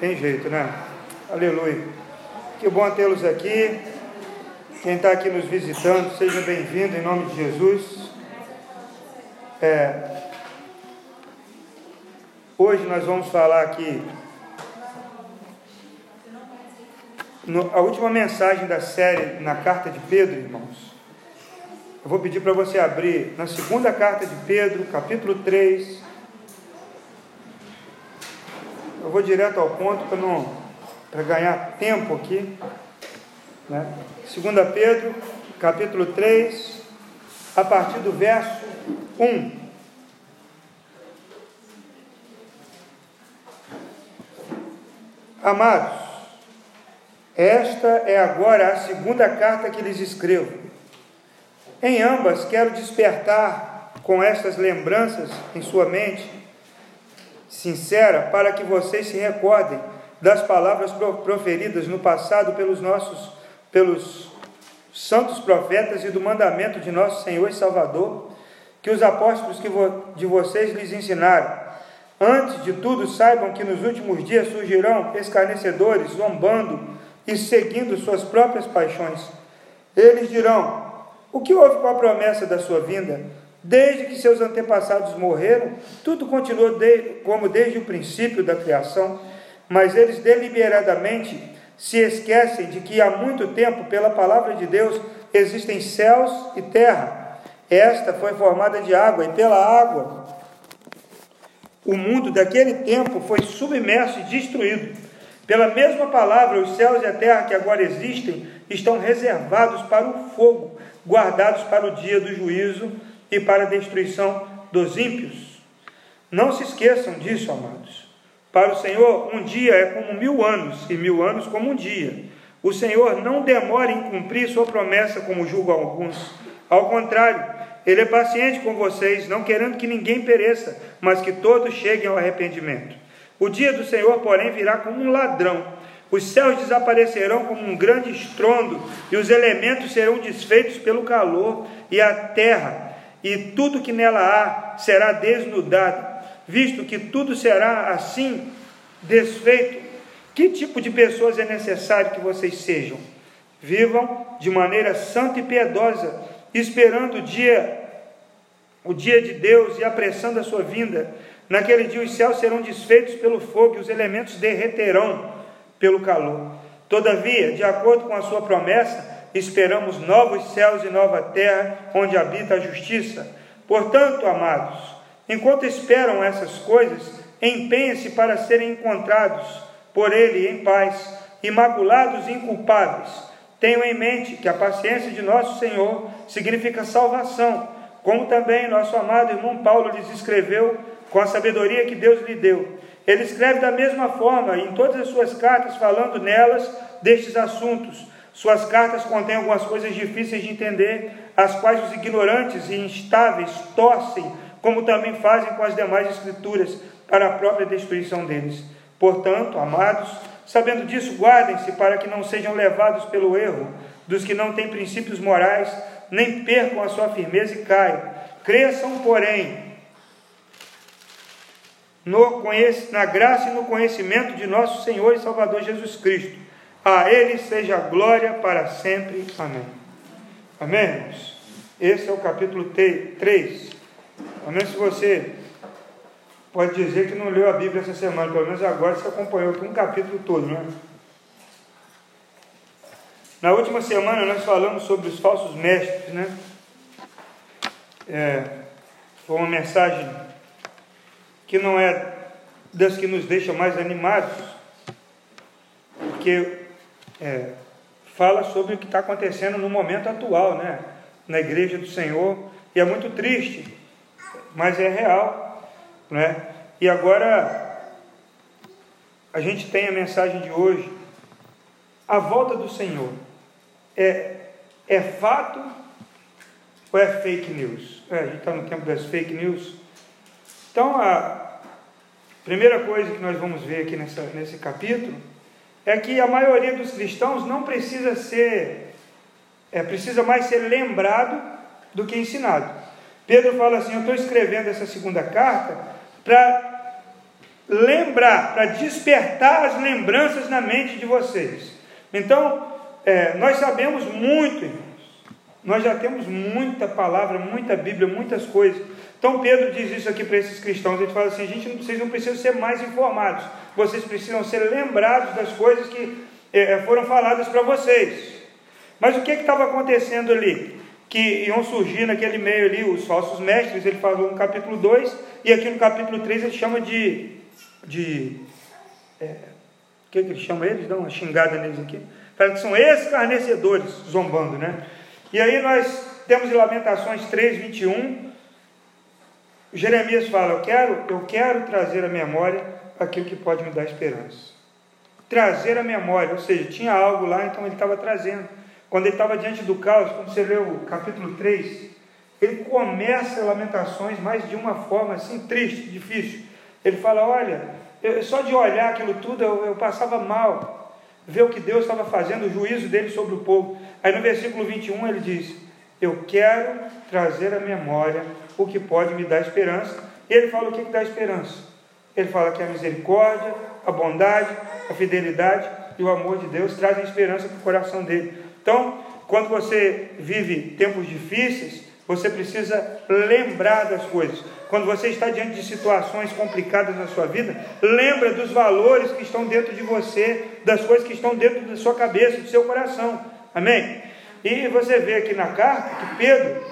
Tem jeito, né? Aleluia. Que bom tê-los aqui. Quem está aqui nos visitando, seja bem-vindo em nome de Jesus. É, hoje nós vamos falar aqui no, a última mensagem da série na carta de Pedro, irmãos. Eu vou pedir para você abrir na segunda carta de Pedro, capítulo 3. Eu vou direto ao ponto para não para ganhar tempo aqui. Né? 2 Pedro, capítulo 3, a partir do verso 1. Amados, esta é agora a segunda carta que lhes escrevo. Em ambas quero despertar com estas lembranças em sua mente sincera para que vocês se recordem das palavras proferidas no passado pelos nossos pelos santos profetas e do mandamento de nosso Senhor e Salvador, que os apóstolos que de vocês lhes ensinaram. Antes de tudo, saibam que nos últimos dias surgirão escarnecedores, zombando e seguindo suas próprias paixões. Eles dirão: O que houve com a promessa da sua vinda? Desde que seus antepassados morreram, tudo continuou de, como desde o princípio da criação, mas eles deliberadamente se esquecem de que há muito tempo, pela palavra de Deus, existem céus e terra. Esta foi formada de água, e pela água o mundo daquele tempo foi submerso e destruído. Pela mesma palavra, os céus e a terra que agora existem estão reservados para o fogo, guardados para o dia do juízo e para a destruição dos ímpios. Não se esqueçam disso, amados. Para o Senhor, um dia é como mil anos, e mil anos como um dia. O Senhor não demora em cumprir sua promessa, como julgam alguns. Ao contrário, Ele é paciente com vocês, não querendo que ninguém pereça, mas que todos cheguem ao arrependimento. O dia do Senhor, porém, virá como um ladrão. Os céus desaparecerão como um grande estrondo, e os elementos serão desfeitos pelo calor, e a terra e tudo que nela há será desnudado visto que tudo será assim desfeito, que tipo de pessoas é necessário que vocês sejam? Vivam de maneira santa e piedosa, esperando o dia o dia de Deus e apressando a sua vinda. Naquele dia os céus serão desfeitos pelo fogo e os elementos derreterão pelo calor. Todavia, de acordo com a sua promessa, esperamos novos céus e nova terra onde habita a justiça. Portanto, amados, Enquanto esperam essas coisas, empenhem-se para serem encontrados por Ele em paz, imaculados e inculpáveis. Tenham em mente que a paciência de nosso Senhor significa salvação, como também nosso amado irmão Paulo lhes escreveu com a sabedoria que Deus lhe deu. Ele escreve da mesma forma em todas as suas cartas, falando nelas destes assuntos. Suas cartas contêm algumas coisas difíceis de entender, as quais os ignorantes e instáveis torcem como também fazem com as demais escrituras, para a própria destruição deles. Portanto, amados, sabendo disso, guardem-se para que não sejam levados pelo erro dos que não têm princípios morais, nem percam a sua firmeza e caiam. Cresçam, porém, no, na graça e no conhecimento de nosso Senhor e Salvador Jesus Cristo. A Ele seja glória para sempre. Amém. Amém, Esse é o capítulo 3 pelo menos se você pode dizer que não leu a Bíblia essa semana, pelo menos agora você acompanhou aqui um capítulo todo, né? Na última semana nós falamos sobre os falsos mestres, né? É, foi uma mensagem que não é das que nos deixa mais animados, porque é, fala sobre o que está acontecendo no momento atual, né? Na igreja do Senhor, e é muito triste mas é real, né? E agora a gente tem a mensagem de hoje. A volta do Senhor é, é fato ou é fake news? É, a gente está no tempo das fake news. Então, a primeira coisa que nós vamos ver aqui nessa, nesse capítulo é que a maioria dos cristãos não precisa ser, é, precisa mais ser lembrado do que ensinado. Pedro fala assim: Eu estou escrevendo essa segunda carta para lembrar, para despertar as lembranças na mente de vocês. Então, é, nós sabemos muito, irmãos. Nós já temos muita palavra, muita Bíblia, muitas coisas. Então Pedro diz isso aqui para esses cristãos. Ele fala assim: gente, vocês não precisam ser mais informados, vocês precisam ser lembrados das coisas que é, foram faladas para vocês. Mas o que estava acontecendo ali? Que iam surgir naquele meio ali os falsos mestres, ele falou no capítulo 2, e aqui no capítulo 3 ele chama de. de é, o que, que ele chama eles? Dá uma xingada neles aqui. Fala que são escarnecedores, zombando, né? E aí nós temos em Lamentações 3, 21. Jeremias fala: eu quero, eu quero trazer à memória aquilo que pode me dar esperança. Trazer à memória, ou seja, tinha algo lá, então ele estava trazendo. Quando ele estava diante do caos, quando você lê o capítulo 3, ele começa Lamentações, mas de uma forma assim triste, difícil. Ele fala: Olha, eu, só de olhar aquilo tudo eu, eu passava mal, ver o que Deus estava fazendo, o juízo dele sobre o povo. Aí no versículo 21 ele diz: Eu quero trazer à memória o que pode me dar esperança. E ele fala o que, que dá esperança. Ele fala que a misericórdia, a bondade, a fidelidade e o amor de Deus trazem esperança para o coração dele. Então, quando você vive tempos difíceis, você precisa lembrar das coisas. Quando você está diante de situações complicadas na sua vida, lembra dos valores que estão dentro de você, das coisas que estão dentro da sua cabeça, do seu coração. Amém? E você vê aqui na carta que Pedro,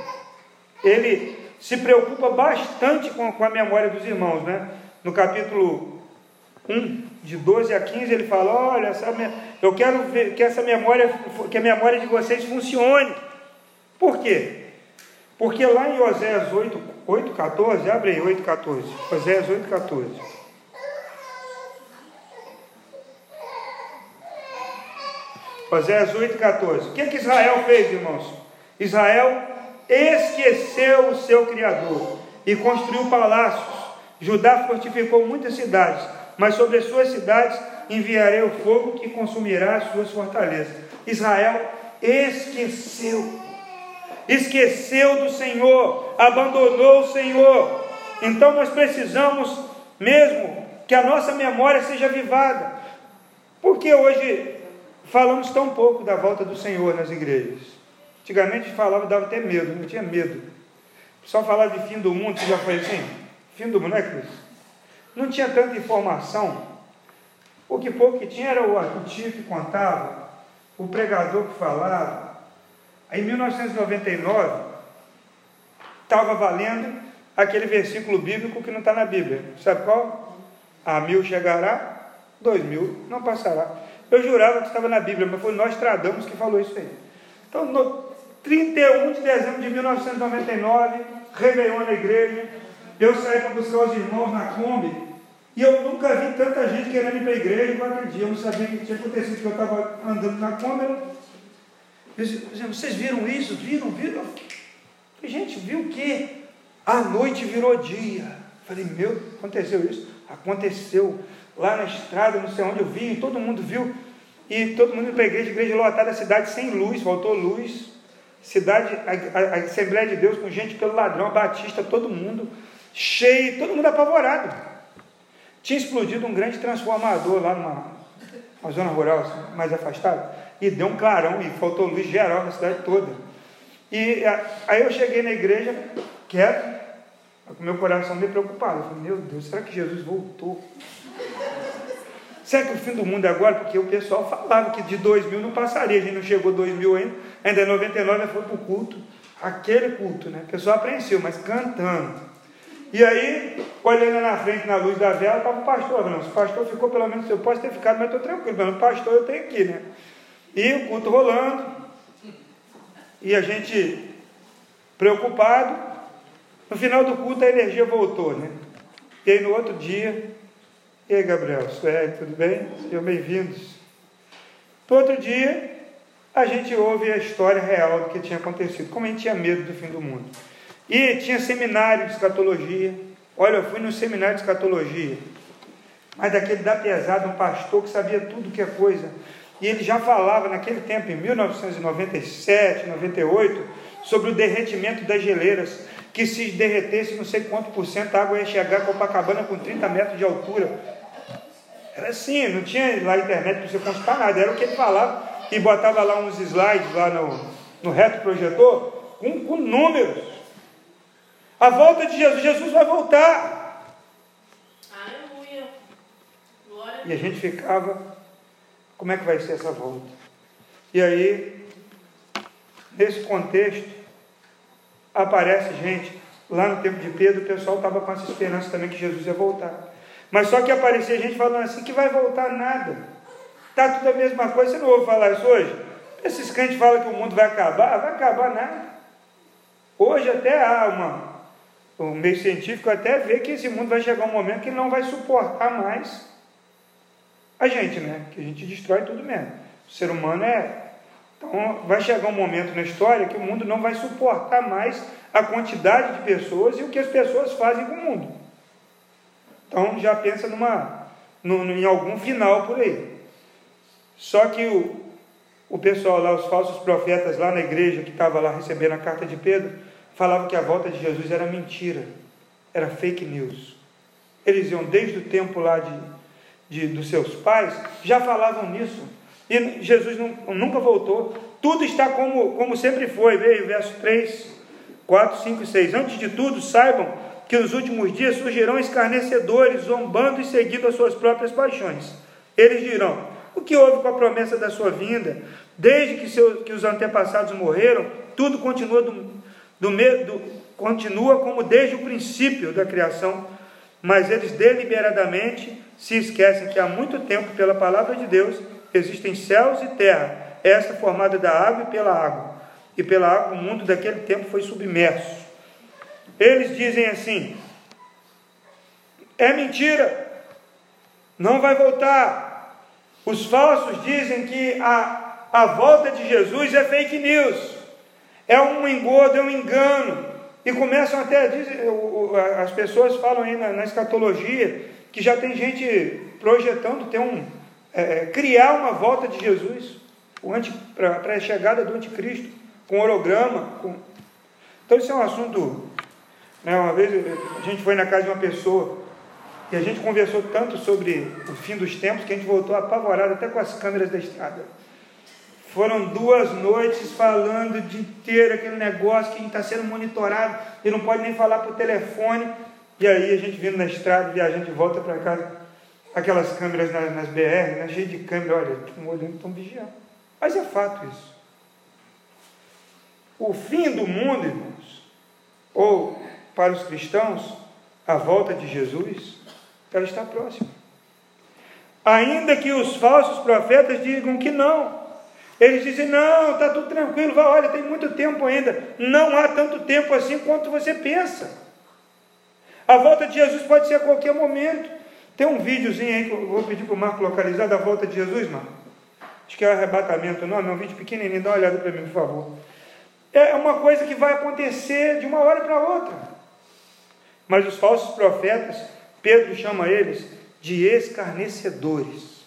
ele se preocupa bastante com, a memória dos irmãos, né? No capítulo 1, de 12 a 15, ele fala: Olha, essa, eu quero ver que essa memória, que a memória de vocês funcione. Por quê? Porque lá em Oséias 8, 8 14, abre aí 8, 14. Oséias 8, 14. Oséias 8, 14. O que, que Israel fez, irmãos? Israel esqueceu o seu Criador e construiu palácios. Judá fortificou muitas cidades, mas sobre as suas cidades enviarei o fogo que consumirá as suas fortalezas. Israel esqueceu, esqueceu do Senhor, abandonou o Senhor. Então nós precisamos mesmo que a nossa memória seja avivada, porque hoje falamos tão pouco da volta do Senhor nas igrejas. Antigamente falava, dava até medo, eu tinha medo. Só falar de fim do mundo, você já foi assim? Fim do mundo, não é, Cris? Não tinha tanta informação. O que pouco que tinha era o, tio que contava, o pregador que falava. Em 1999, estava valendo aquele versículo bíblico que não está na Bíblia. Sabe qual? A mil chegará, dois mil não passará. Eu jurava que estava na Bíblia, mas foi nós tradamos que falou isso aí. Então, no 31 de dezembro de 1999, Réveillon na igreja, eu saí para buscar os irmãos na Kombi, e eu nunca vi tanta gente querendo ir para a igreja igual aquele dia. Eu não sabia o que tinha acontecido, que eu estava andando na Kombi. Eu vocês viram isso? Viram? Viram? Gente, viu o quê? A noite virou dia. Falei, meu, aconteceu isso? Aconteceu lá na estrada, não sei onde eu vi, todo mundo viu, e todo mundo para a igreja, igreja lotada, a cidade sem luz, faltou luz, cidade, a, a, a, Assembleia de Deus com gente pelo ladrão, a Batista, todo mundo cheio, todo mundo apavorado. Tinha explodido um grande transformador lá numa, numa zona rural, assim, mais afastada, e deu um clarão, e faltou luz geral na cidade toda. E aí eu cheguei na igreja, quieto, com meu coração meio preocupado. Eu falei, meu Deus, será que Jesus voltou? Será que o fim do mundo é agora? Porque o pessoal falava que de 2000 não passaria, a gente não chegou 2000 ainda, ainda em 99 foi para o culto, aquele culto, né? O pessoal apreenseu, mas cantando. E aí, olhando na frente, na luz da vela, estava o pastor. Não, o pastor ficou, pelo menos eu posso ter ficado, mas estou tranquilo, pelo pastor eu tenho aqui, né? E o culto rolando, e a gente preocupado. No final do culto a energia voltou, né? E aí no outro dia, e Gabriel, Sueli, tudo bem? Sejam bem-vindos. Outro dia, a gente ouve a história real do que tinha acontecido, como a gente tinha medo do fim do mundo. E tinha seminário de escatologia. Olha, eu fui no seminário de escatologia, mas daquele da pesada, um pastor que sabia tudo que é coisa. E ele já falava naquele tempo, em 1997, 98, sobre o derretimento das geleiras que se derretesse não sei quanto por cento, a água ia chegar a Copacabana com 30 metros de altura. Era assim, não tinha lá internet para você consultar nada, era o que ele falava, e botava lá uns slides lá no, no reto projetor, com, com números. A volta de Jesus, Jesus vai voltar. Aleluia. Glória E a gente ficava, como é que vai ser essa volta? E aí, nesse contexto, aparece gente, lá no tempo de Pedro, o pessoal estava com essa esperança também que Jesus ia voltar. Mas só que aparecia gente falando assim que vai voltar nada. Está tudo a mesma coisa, você não ouve falar isso hoje? Esses crentes falam que o mundo vai acabar, vai acabar nada. Hoje até há uma. O meio científico até vê que esse mundo vai chegar um momento que não vai suportar mais a gente, né? Que a gente destrói tudo mesmo. O ser humano é. Então vai chegar um momento na história que o mundo não vai suportar mais a quantidade de pessoas e o que as pessoas fazem com o mundo. Então já pensa numa, em algum final por aí. Só que o, o pessoal lá, os falsos profetas lá na igreja que estava lá recebendo a carta de Pedro, falavam que a volta de Jesus era mentira, era fake news. Eles iam desde o tempo lá de, de dos seus pais, já falavam nisso. E Jesus não, nunca voltou. Tudo está como, como sempre foi. Veio verso 3, 4, 5 e 6. Antes de tudo, saibam que nos últimos dias surgirão escarnecedores, zombando e seguindo as suas próprias paixões. Eles dirão: O que houve com a promessa da sua vinda? Desde que, seu, que os antepassados morreram, tudo continua, do, do, do, continua como desde o princípio da criação. Mas eles deliberadamente se esquecem que há muito tempo, pela palavra de Deus, existem céus e terra, esta formada da água e pela água. E pela água o mundo daquele tempo foi submerso. Eles dizem assim: é mentira, não vai voltar. Os falsos dizem que a, a volta de Jesus é fake news, é um engodo, é um engano. E começam até a dizer, as pessoas falam aí na, na escatologia que já tem gente projetando ter um, é, criar uma volta de Jesus para a chegada do anticristo, com holograma. Com... Então isso é um assunto né? Uma vez a gente foi na casa de uma pessoa e a gente conversou tanto sobre o fim dos tempos que a gente voltou apavorado até com as câmeras da estrada. Foram duas noites falando de ter aquele negócio que está sendo monitorado e não pode nem falar por telefone. E aí a gente vindo na estrada, viajando de volta para casa, aquelas câmeras nas, nas BR, né, cheio de câmera, olha, estão olhando, estão vigiando. Mas é fato isso. O fim do mundo, irmãos, ou para os cristãos, a volta de Jesus, ela está próxima. Ainda que os falsos profetas digam que não. Eles dizem, não, está tudo tranquilo, vai, olha, tem muito tempo ainda. Não há tanto tempo assim quanto você pensa. A volta de Jesus pode ser a qualquer momento. Tem um videozinho aí que eu vou pedir para o Marco localizar da volta de Jesus, Marco. Acho que é arrebatamento, não, é um vídeo pequenininho, dá uma olhada para mim, por favor. É uma coisa que vai acontecer de uma hora para outra. Mas os falsos profetas, Pedro chama eles de escarnecedores.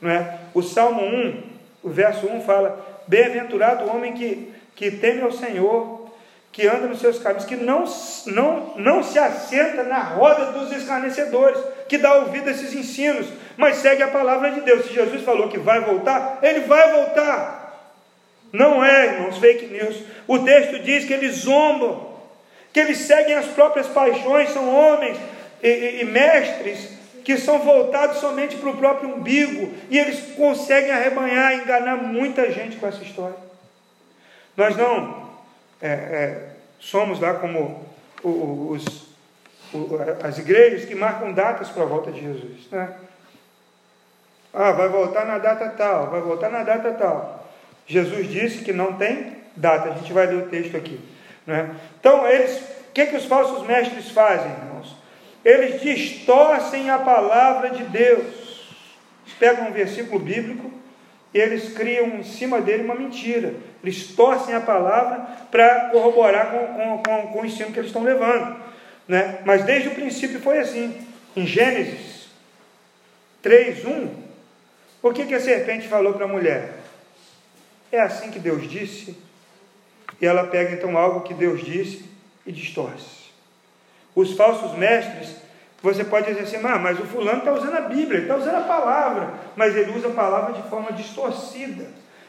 Não é? O Salmo 1, o verso 1 fala: Bem-aventurado o homem que, que teme ao Senhor, que anda nos seus caminhos, que não, não, não se assenta na roda dos escarnecedores, que dá ouvido a esses ensinos, mas segue a palavra de Deus. Se Jesus falou que vai voltar, ele vai voltar. Não é, irmãos, fake news. O texto diz que eles zombam que eles seguem as próprias paixões, são homens e, e, e mestres que são voltados somente para o próprio umbigo e eles conseguem arrebanhar, enganar muita gente com essa história. Nós não é, é, somos lá como os, as igrejas que marcam datas para a volta de Jesus. Né? Ah, vai voltar na data tal, vai voltar na data tal. Jesus disse que não tem data, a gente vai ler o texto aqui. Né? Então, eles, o que, que os falsos mestres fazem, irmãos? Eles distorcem a palavra de Deus. Eles pegam um versículo bíblico e eles criam em cima dele uma mentira. Eles torcem a palavra para corroborar com, com, com, com, o ensino que eles estão levando. Né? Mas desde o princípio foi assim. Em Gênesis 3, 1, o que, que a serpente falou para a mulher? É assim que Deus disse, e ela pega então algo que Deus disse e distorce. Os falsos mestres, você pode dizer assim, ah, mas o fulano está usando a Bíblia, ele está usando a palavra, mas ele usa a palavra de forma distorcida.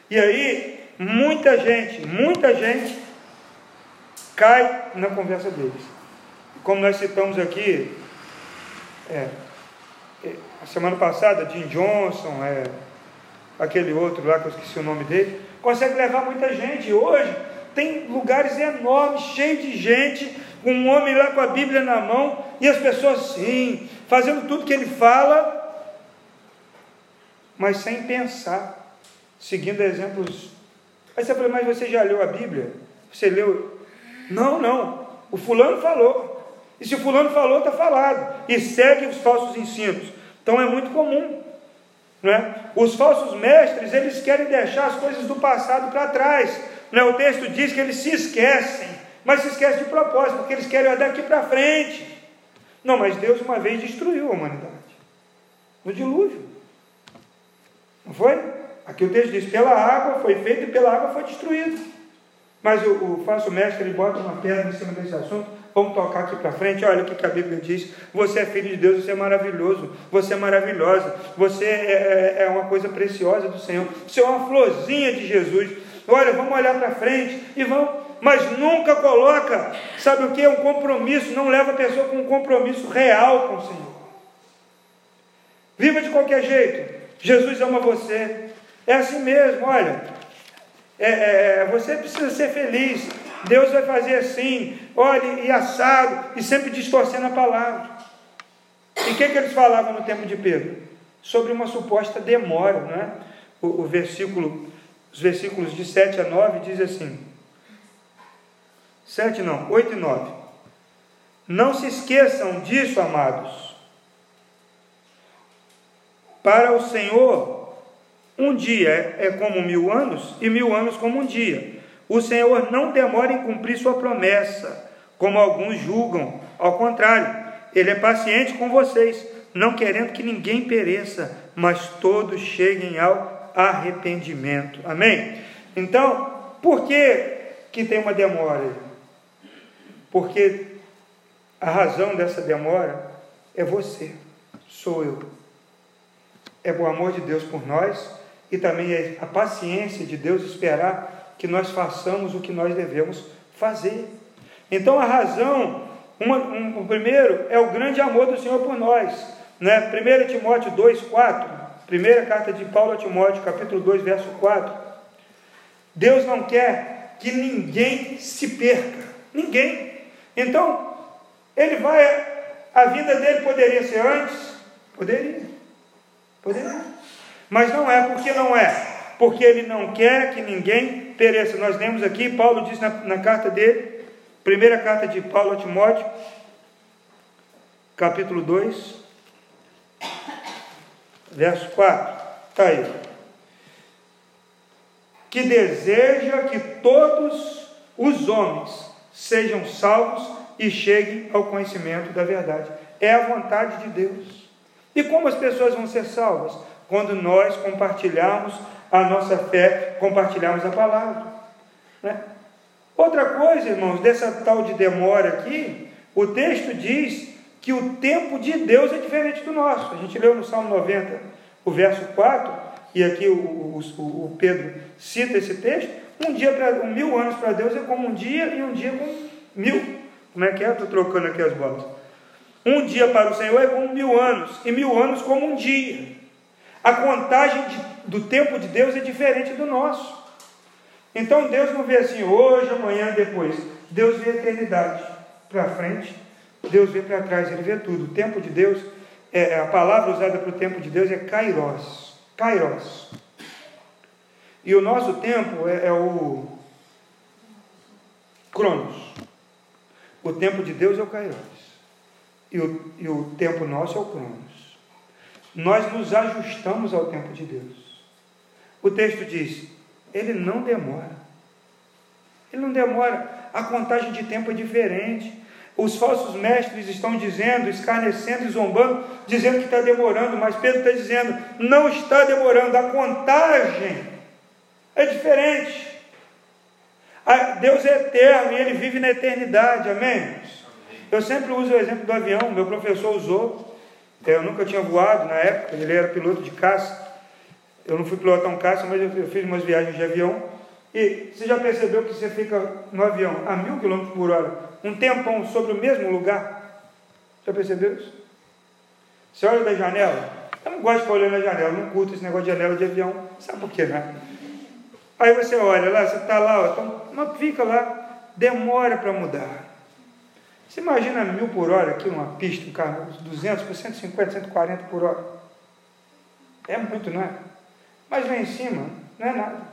E aí, muita gente, muita gente cai na conversa deles. Como nós citamos aqui, é, é, a semana passada, Jim Johnson, é, aquele outro lá que eu esqueci o nome dele, consegue levar muita gente. Hoje tem lugares enormes, cheios de gente, um homem lá com a Bíblia na mão, e as pessoas sim, fazendo tudo que ele fala, mas sem pensar, seguindo exemplos. Aí você fala, mas você já leu a Bíblia? Você leu? Não, não. O fulano falou. E se o fulano falou, está falado. E segue os falsos ensinos. Então é muito comum. Né? Os falsos mestres, eles querem deixar as coisas do passado para trás. Né? O texto diz que eles se esquecem, mas se esquecem de propósito, porque eles querem daqui para frente. Não, mas Deus uma vez destruiu a humanidade. No dilúvio. Não foi? Aqui o texto diz: pela água foi feito e pela água foi destruído. Mas o, o falso mestre ele bota uma pedra em cima desse assunto Vamos tocar aqui para frente. Olha o que a Bíblia diz. Você é filho de Deus, você é maravilhoso, você é maravilhosa, você é, é, é uma coisa preciosa do Senhor. Você é uma florzinha de Jesus. Olha, vamos olhar para frente e vamos. Mas nunca coloca, sabe o que? Um compromisso, não leva a pessoa com um compromisso real com o Senhor. Viva de qualquer jeito. Jesus ama você. É assim mesmo, olha. É, é, você precisa ser feliz. Deus vai fazer assim, olhe, e assado, e sempre distorcendo a palavra. E o que, que eles falavam no tempo de Pedro? Sobre uma suposta demora, não é? O, o versículo, os versículos de 7 a 9 diz assim: 7 não, 8 e 9. Não se esqueçam disso, amados. Para o Senhor, um dia é como mil anos, e mil anos como um dia. O Senhor não demora em cumprir sua promessa, como alguns julgam. Ao contrário, ele é paciente com vocês, não querendo que ninguém pereça, mas todos cheguem ao arrependimento. Amém? Então, por que, que tem uma demora? Porque a razão dessa demora é você, sou eu. É o amor de Deus por nós e também é a paciência de Deus esperar que nós façamos o que nós devemos fazer. Então a razão, uma, um, o primeiro é o grande amor do Senhor por nós. Né? 1 Timóteo 2, 4, primeira carta de Paulo a Timóteo, capítulo 2, verso 4. Deus não quer que ninguém se perca. Ninguém. Então, ele vai. A vida dele poderia ser antes? Poderia. Poderia. Mas não é, porque não é porque ele não quer que ninguém pereça. Nós lemos aqui, Paulo diz na, na carta dele, primeira carta de Paulo a Timóteo, capítulo 2, verso 4. Está aí. Que deseja que todos os homens sejam salvos e cheguem ao conhecimento da verdade. É a vontade de Deus. E como as pessoas vão ser salvas? Quando nós compartilharmos a nossa fé, compartilharmos a palavra. Né? Outra coisa, irmãos, dessa tal de demora aqui, o texto diz que o tempo de Deus é diferente do nosso. A gente leu no Salmo 90, o verso 4, e aqui o, o, o Pedro cita esse texto. Um dia para um mil anos para Deus é como um dia e um dia como mil. Como é que é? Estou trocando aqui as bolas. Um dia para o Senhor é como mil anos, e mil anos como um dia. A contagem de, do tempo de Deus é diferente do nosso. Então Deus não vê assim hoje, amanhã, depois. Deus vê a eternidade para frente, Deus vê para trás, Ele vê tudo. O tempo de Deus, é, a palavra usada para o tempo de Deus é kairos. Kairos. E o nosso tempo é, é o cronos. O tempo de Deus é o kairos. E o, e o tempo nosso é o cronos nós nos ajustamos ao tempo de Deus. O texto diz: ele não demora. Ele não demora. A contagem de tempo é diferente. Os falsos mestres estão dizendo, escarnecendo e zombando, dizendo que está demorando, mas Pedro está dizendo: não está demorando. A contagem é diferente. Deus é eterno e Ele vive na eternidade, amém? Eu sempre uso o exemplo do avião, meu professor usou, eu nunca tinha voado na época, ele era piloto de caça, eu não fui pilotar um caça, mas eu fiz umas viagens de avião, e você já percebeu que você fica no avião a mil quilômetros por hora, um tempão sobre o mesmo lugar? Já percebeu isso? Você olha da janela, eu não gosto de ficar olhando na janela, não curto esse negócio de janela de avião, sabe por quê, né? Aí você olha lá, você está lá, ó, então, mas fica lá, demora para mudar. Você imagina mil por hora aqui numa pista, um carro, 200 por 150, 140 por hora. É muito, não é? Mas lá em cima, não é nada.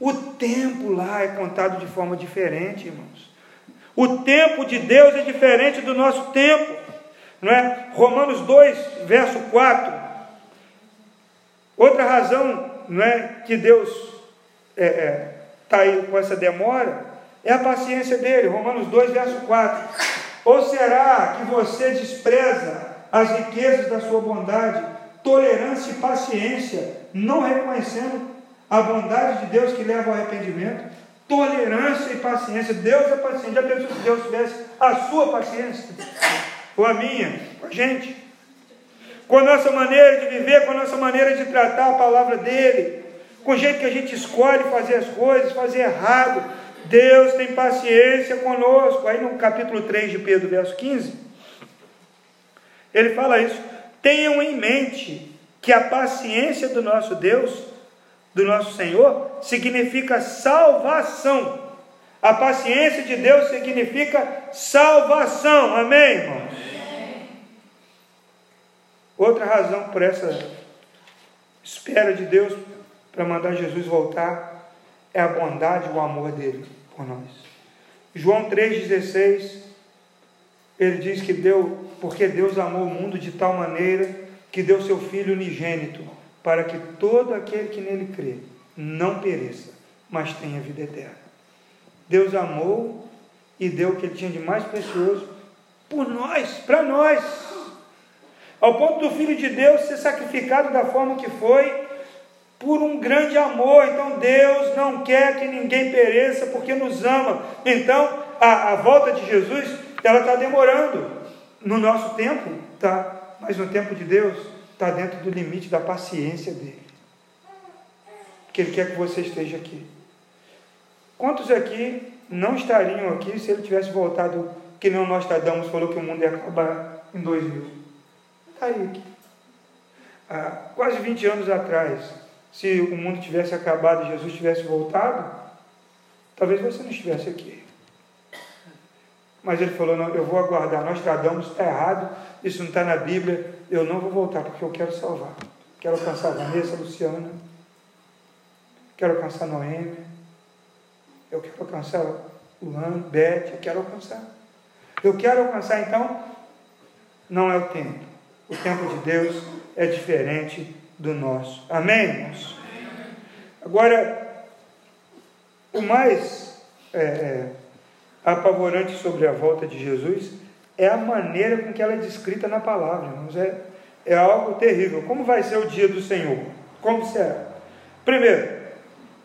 O tempo lá é contado de forma diferente, irmãos. O tempo de Deus é diferente do nosso tempo. Não é? Romanos 2, verso 4. Outra razão não é, que Deus é, é, tá aí com essa demora é a paciência dele. Romanos 2, verso 4. Ou será que você despreza as riquezas da sua bondade, tolerância e paciência, não reconhecendo a bondade de Deus que leva ao arrependimento? Tolerância e paciência. Deus é paciente. Já pensou se Deus tivesse a sua paciência? Ou a minha? Com a gente? Com a nossa maneira de viver, com a nossa maneira de tratar a palavra dele, com o jeito que a gente escolhe fazer as coisas, fazer errado, Deus tem paciência conosco. Aí no capítulo 3 de Pedro, verso 15, ele fala isso. Tenham em mente que a paciência do nosso Deus, do nosso Senhor, significa salvação. A paciência de Deus significa salvação. Amém, irmãos? Outra razão por essa espera de Deus para mandar Jesus voltar é a bondade e o amor dele por nós. João 3,16, ele diz que deu, porque Deus amou o mundo de tal maneira que deu seu Filho unigênito, para que todo aquele que nele crê não pereça, mas tenha vida eterna. Deus amou e deu o que ele tinha de mais precioso por nós, para nós. Ao ponto do Filho de Deus ser sacrificado da forma que foi, por um grande amor. Então Deus não quer que ninguém pereça porque nos ama. Então a, a volta de Jesus ela está demorando. No nosso tempo tá, mas no tempo de Deus está dentro do limite da paciência dele. Porque Ele quer que você esteja aqui. Quantos aqui não estariam aqui se ele tivesse voltado, que não nós Nostradamus falou que o mundo ia acabar em 2000? Está aí aqui. Há quase 20 anos atrás, se o mundo tivesse acabado e Jesus tivesse voltado, talvez você não estivesse aqui. Mas ele falou: não, eu vou aguardar. Nós tradamos, está errado, isso não está na Bíblia, eu não vou voltar porque eu quero salvar. Quero alcançar Vanessa, Luciana, quero alcançar Noêmia, eu quero alcançar Luan, Beth, eu quero alcançar. Eu quero alcançar, então, não é o tempo. O tempo de Deus é diferente do nosso. Amém, irmãos? Agora, o mais é, é, apavorante sobre a volta de Jesus é a maneira com que ela é descrita na palavra, irmãos. É, é algo terrível. Como vai ser o dia do Senhor? Como será? Primeiro,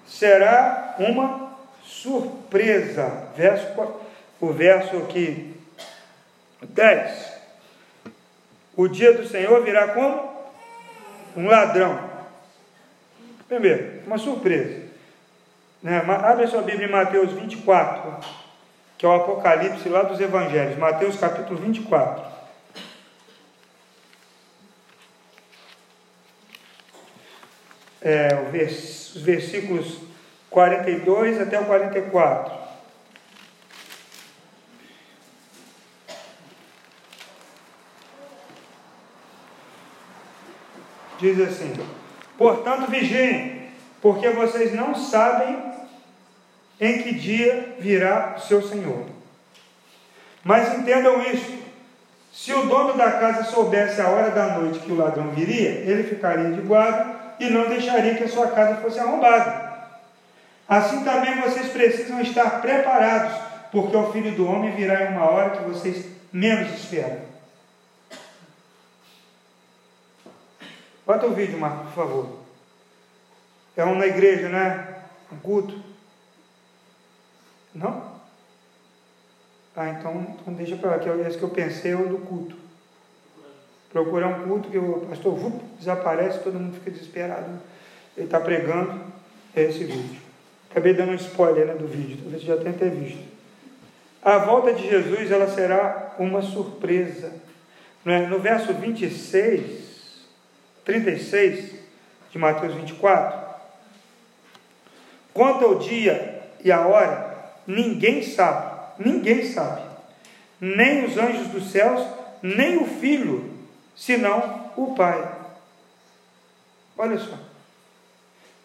será uma surpresa. Verso, o verso aqui 10. O dia do Senhor virá como? um ladrão. Primeiro, uma surpresa. Né? Abre sua Bíblia em Mateus 24, que é o Apocalipse lá dos Evangelhos. Mateus capítulo 24. É, os versículos 42 até o 44. diz assim: Portanto, vigiem, porque vocês não sabem em que dia virá o seu Senhor. Mas entendam isso: se o dono da casa soubesse a hora da noite que o ladrão viria, ele ficaria de guarda e não deixaria que a sua casa fosse arrombada. Assim também vocês precisam estar preparados, porque o filho do homem virá em uma hora que vocês menos esperam. Bota o vídeo, Marco, por favor. É um na igreja, né? Um culto. Não? Ah, então, então deixa para lá, que é esse que eu pensei é o do culto. Procurar um culto que o pastor vup, desaparece, todo mundo fica desesperado. Ele está pregando é esse vídeo. Acabei dando um spoiler né, do vídeo, talvez você já tenha até visto. A volta de Jesus ela será uma surpresa. É? No verso 26, 36 de Mateus 24, quanto ao dia e a hora, ninguém sabe, ninguém sabe, nem os anjos dos céus, nem o filho, senão o Pai. Olha só.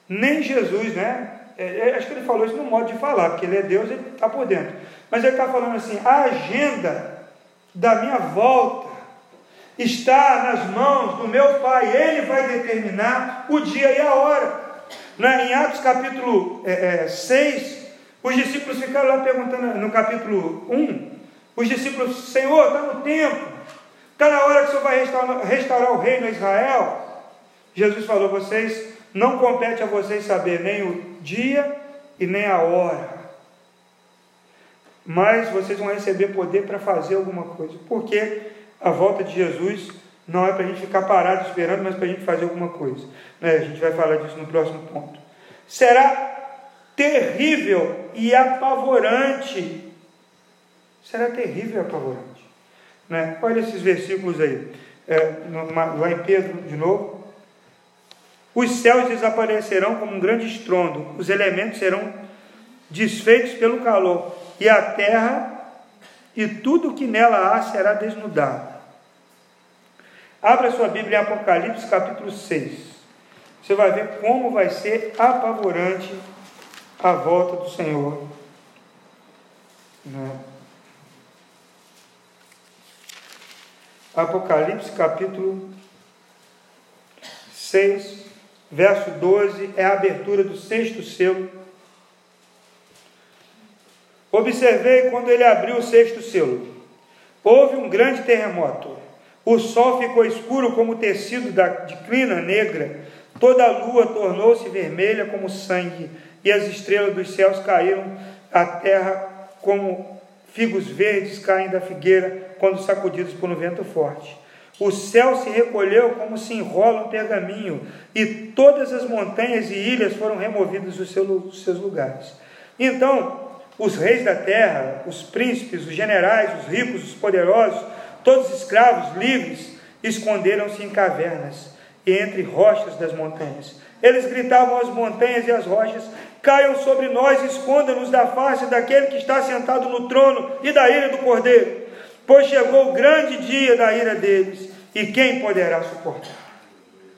Nem Jesus, né? É, é, acho que ele falou isso no modo de falar, porque ele é Deus, ele está por dentro. Mas ele está falando assim: a agenda da minha volta está nas mãos do meu Pai, ele vai determinar o dia e a hora. Né? Em Atos capítulo é, é, 6, os discípulos ficaram lá perguntando, no capítulo 1, os discípulos, Senhor, está no tempo, está na hora que o Senhor vai restaurar, restaurar o reino a Israel. Jesus falou: vocês não compete a vocês saber nem o dia e nem a hora. Mas vocês vão receber poder para fazer alguma coisa. Porque a volta de Jesus não é para a gente ficar parado esperando, mas para a gente fazer alguma coisa. Né? A gente vai falar disso no próximo ponto. Será terrível e apavorante. Será terrível e apavorante. Né? Olha esses versículos aí. É, lá em Pedro, de novo. Os céus desaparecerão como um grande estrondo, os elementos serão desfeitos pelo calor, e a terra e tudo que nela há será desnudado. Abra sua Bíblia em Apocalipse capítulo 6. Você vai ver como vai ser apavorante a volta do Senhor. Né? Apocalipse capítulo 6, verso 12, é a abertura do sexto selo. Observei quando ele abriu o sexto selo. Houve um grande terremoto. O sol ficou escuro como tecido de crina negra. Toda a lua tornou-se vermelha como sangue, e as estrelas dos céus caíram à terra como figos verdes caem da figueira quando sacudidos por um vento forte. O céu se recolheu como se enrola um pergaminho, e todas as montanhas e ilhas foram removidas dos seus lugares. Então, os reis da terra, os príncipes, os generais, os ricos, os poderosos, todos escravos, livres, esconderam-se em cavernas e entre rochas das montanhas. Eles gritavam às montanhas e às rochas: Caiam sobre nós, esconda-nos da face daquele que está sentado no trono e da ira do cordeiro pois chegou o grande dia da ira deles, e quem poderá suportar?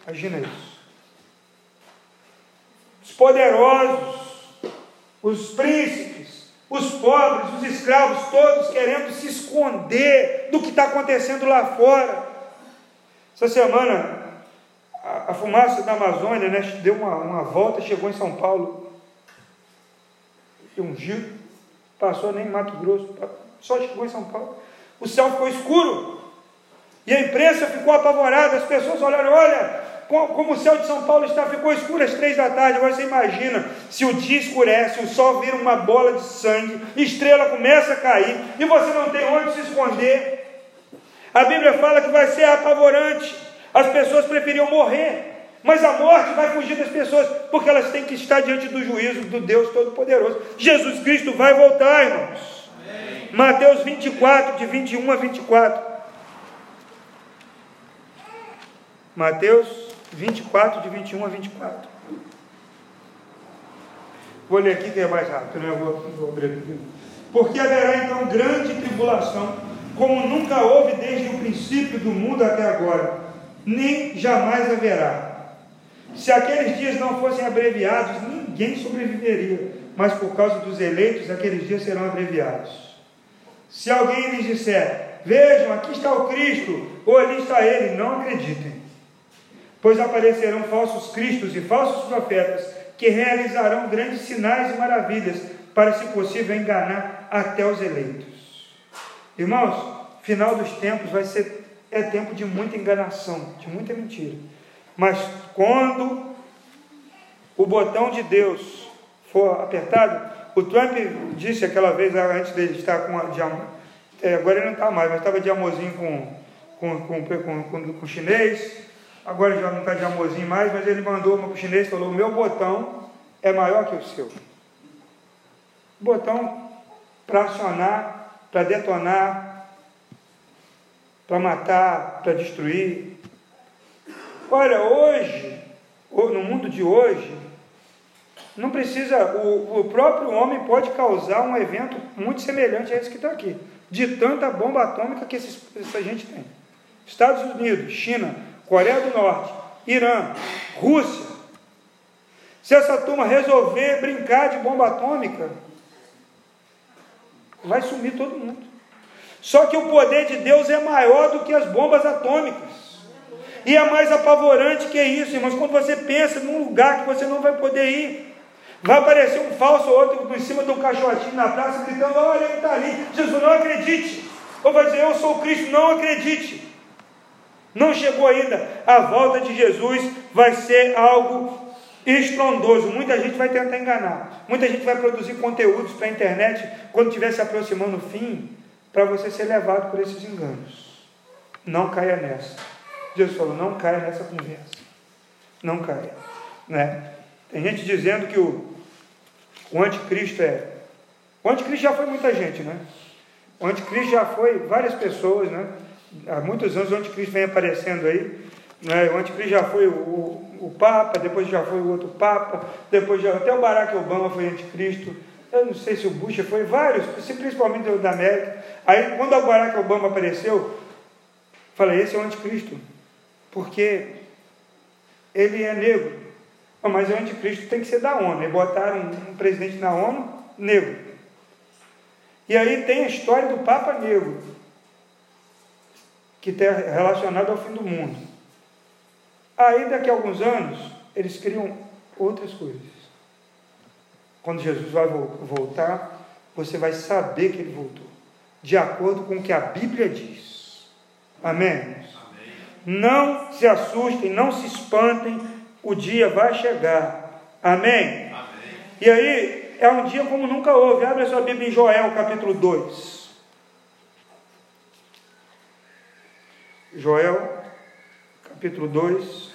Imagina isso. Os poderosos, os príncipes, os pobres, os escravos, todos querendo se esconder do que está acontecendo lá fora. Essa semana, a, a fumaça da Amazônia né, deu uma, uma volta, chegou em São Paulo, um giro, passou nem em Mato Grosso, só chegou em São Paulo o céu ficou escuro. E a imprensa ficou apavorada, as pessoas olharam, olha, como o céu de São Paulo está, ficou escuro às três da tarde. Agora você imagina, se o dia escurece, o sol vira uma bola de sangue, estrela começa a cair, e você não tem onde se esconder. A Bíblia fala que vai ser apavorante. As pessoas preferiam morrer. Mas a morte vai fugir das pessoas, porque elas têm que estar diante do juízo do Deus Todo-Poderoso. Jesus Cristo vai voltar, irmãos. Mateus 24, de 21 a 24. Mateus 24, de 21 a 24. Vou ler aqui que é mais rápido, né? Eu vou, vou abrir aqui. Porque haverá então grande tribulação, como nunca houve desde o princípio do mundo até agora, nem jamais haverá. Se aqueles dias não fossem abreviados, ninguém sobreviveria, mas por causa dos eleitos, aqueles dias serão abreviados. Se alguém lhes disser, vejam, aqui está o Cristo, ou ali está ele, não acreditem. Pois aparecerão falsos cristos e falsos profetas que realizarão grandes sinais e maravilhas, para, se possível, enganar até os eleitos. Irmãos, final dos tempos vai ser é tempo de muita enganação, de muita mentira. Mas quando o botão de Deus for apertado, O Trump disse aquela vez, antes de estar com a, de, é, agora ele não está mais, mas estava de amorzinho com, com, com, com, com, com o chinês, agora já não está de amorzinho mais, mas ele mandou uma para o chinês e falou, meu botão é maior que o seu. Botão para acionar, para detonar, para matar, para destruir. Olha, hoje, no mundo de hoje, não precisa, o, o próprio homem pode causar um evento muito semelhante a esse que está aqui, de tanta bomba atômica que esses, essa gente tem. Estados Unidos, China, Coreia do Norte, Irã, Rússia. Se essa turma resolver brincar de bomba atômica, vai sumir todo mundo. Só que o poder de Deus é maior do que as bombas atômicas. E é mais apavorante que isso, irmãos, quando você pensa num lugar que você não vai poder ir. Vai aparecer um falso outro em cima de um caixotinho na praça, gritando: Olha, ele está ali. Jesus, não acredite. Ou vai dizer: Eu sou o Cristo, não acredite. Não chegou ainda. A volta de Jesus vai ser algo estrondoso. Muita gente vai tentar enganar. Muita gente vai produzir conteúdos para a internet quando estiver se aproximando do fim, para você ser levado por esses enganos. Não caia nessa. Jesus falou: não caia nessa conversa. Não caia. Né? Tem gente dizendo que o, o anticristo é. O anticristo já foi muita gente, né? O anticristo já foi várias pessoas, né? Há muitos anos o anticristo vem aparecendo aí. Né? O anticristo já foi o, o, o Papa, depois já foi o outro Papa, depois já, até o Barack Obama foi anticristo. Eu não sei se o Bush foi, vários, principalmente da América. Aí quando o Barack Obama apareceu, falei, esse é o anticristo, porque ele é negro. mas o anticristo tem que ser da ONU. E botaram um, um presidente na ONU negro. E aí tem a história do Papa Negro, que está relacionado ao fim do mundo. Aí daqui a alguns anos, eles criam outras coisas. Quando Jesus vai voltar, você vai saber que ele voltou, de acordo com o que a Bíblia diz. Amém? Não se assustem, não se espantem, o dia vai chegar. Amém? Amém? E aí, é um dia como nunca houve. Abre a sua Bíblia em Joel, capítulo 2. Joel, capítulo 2.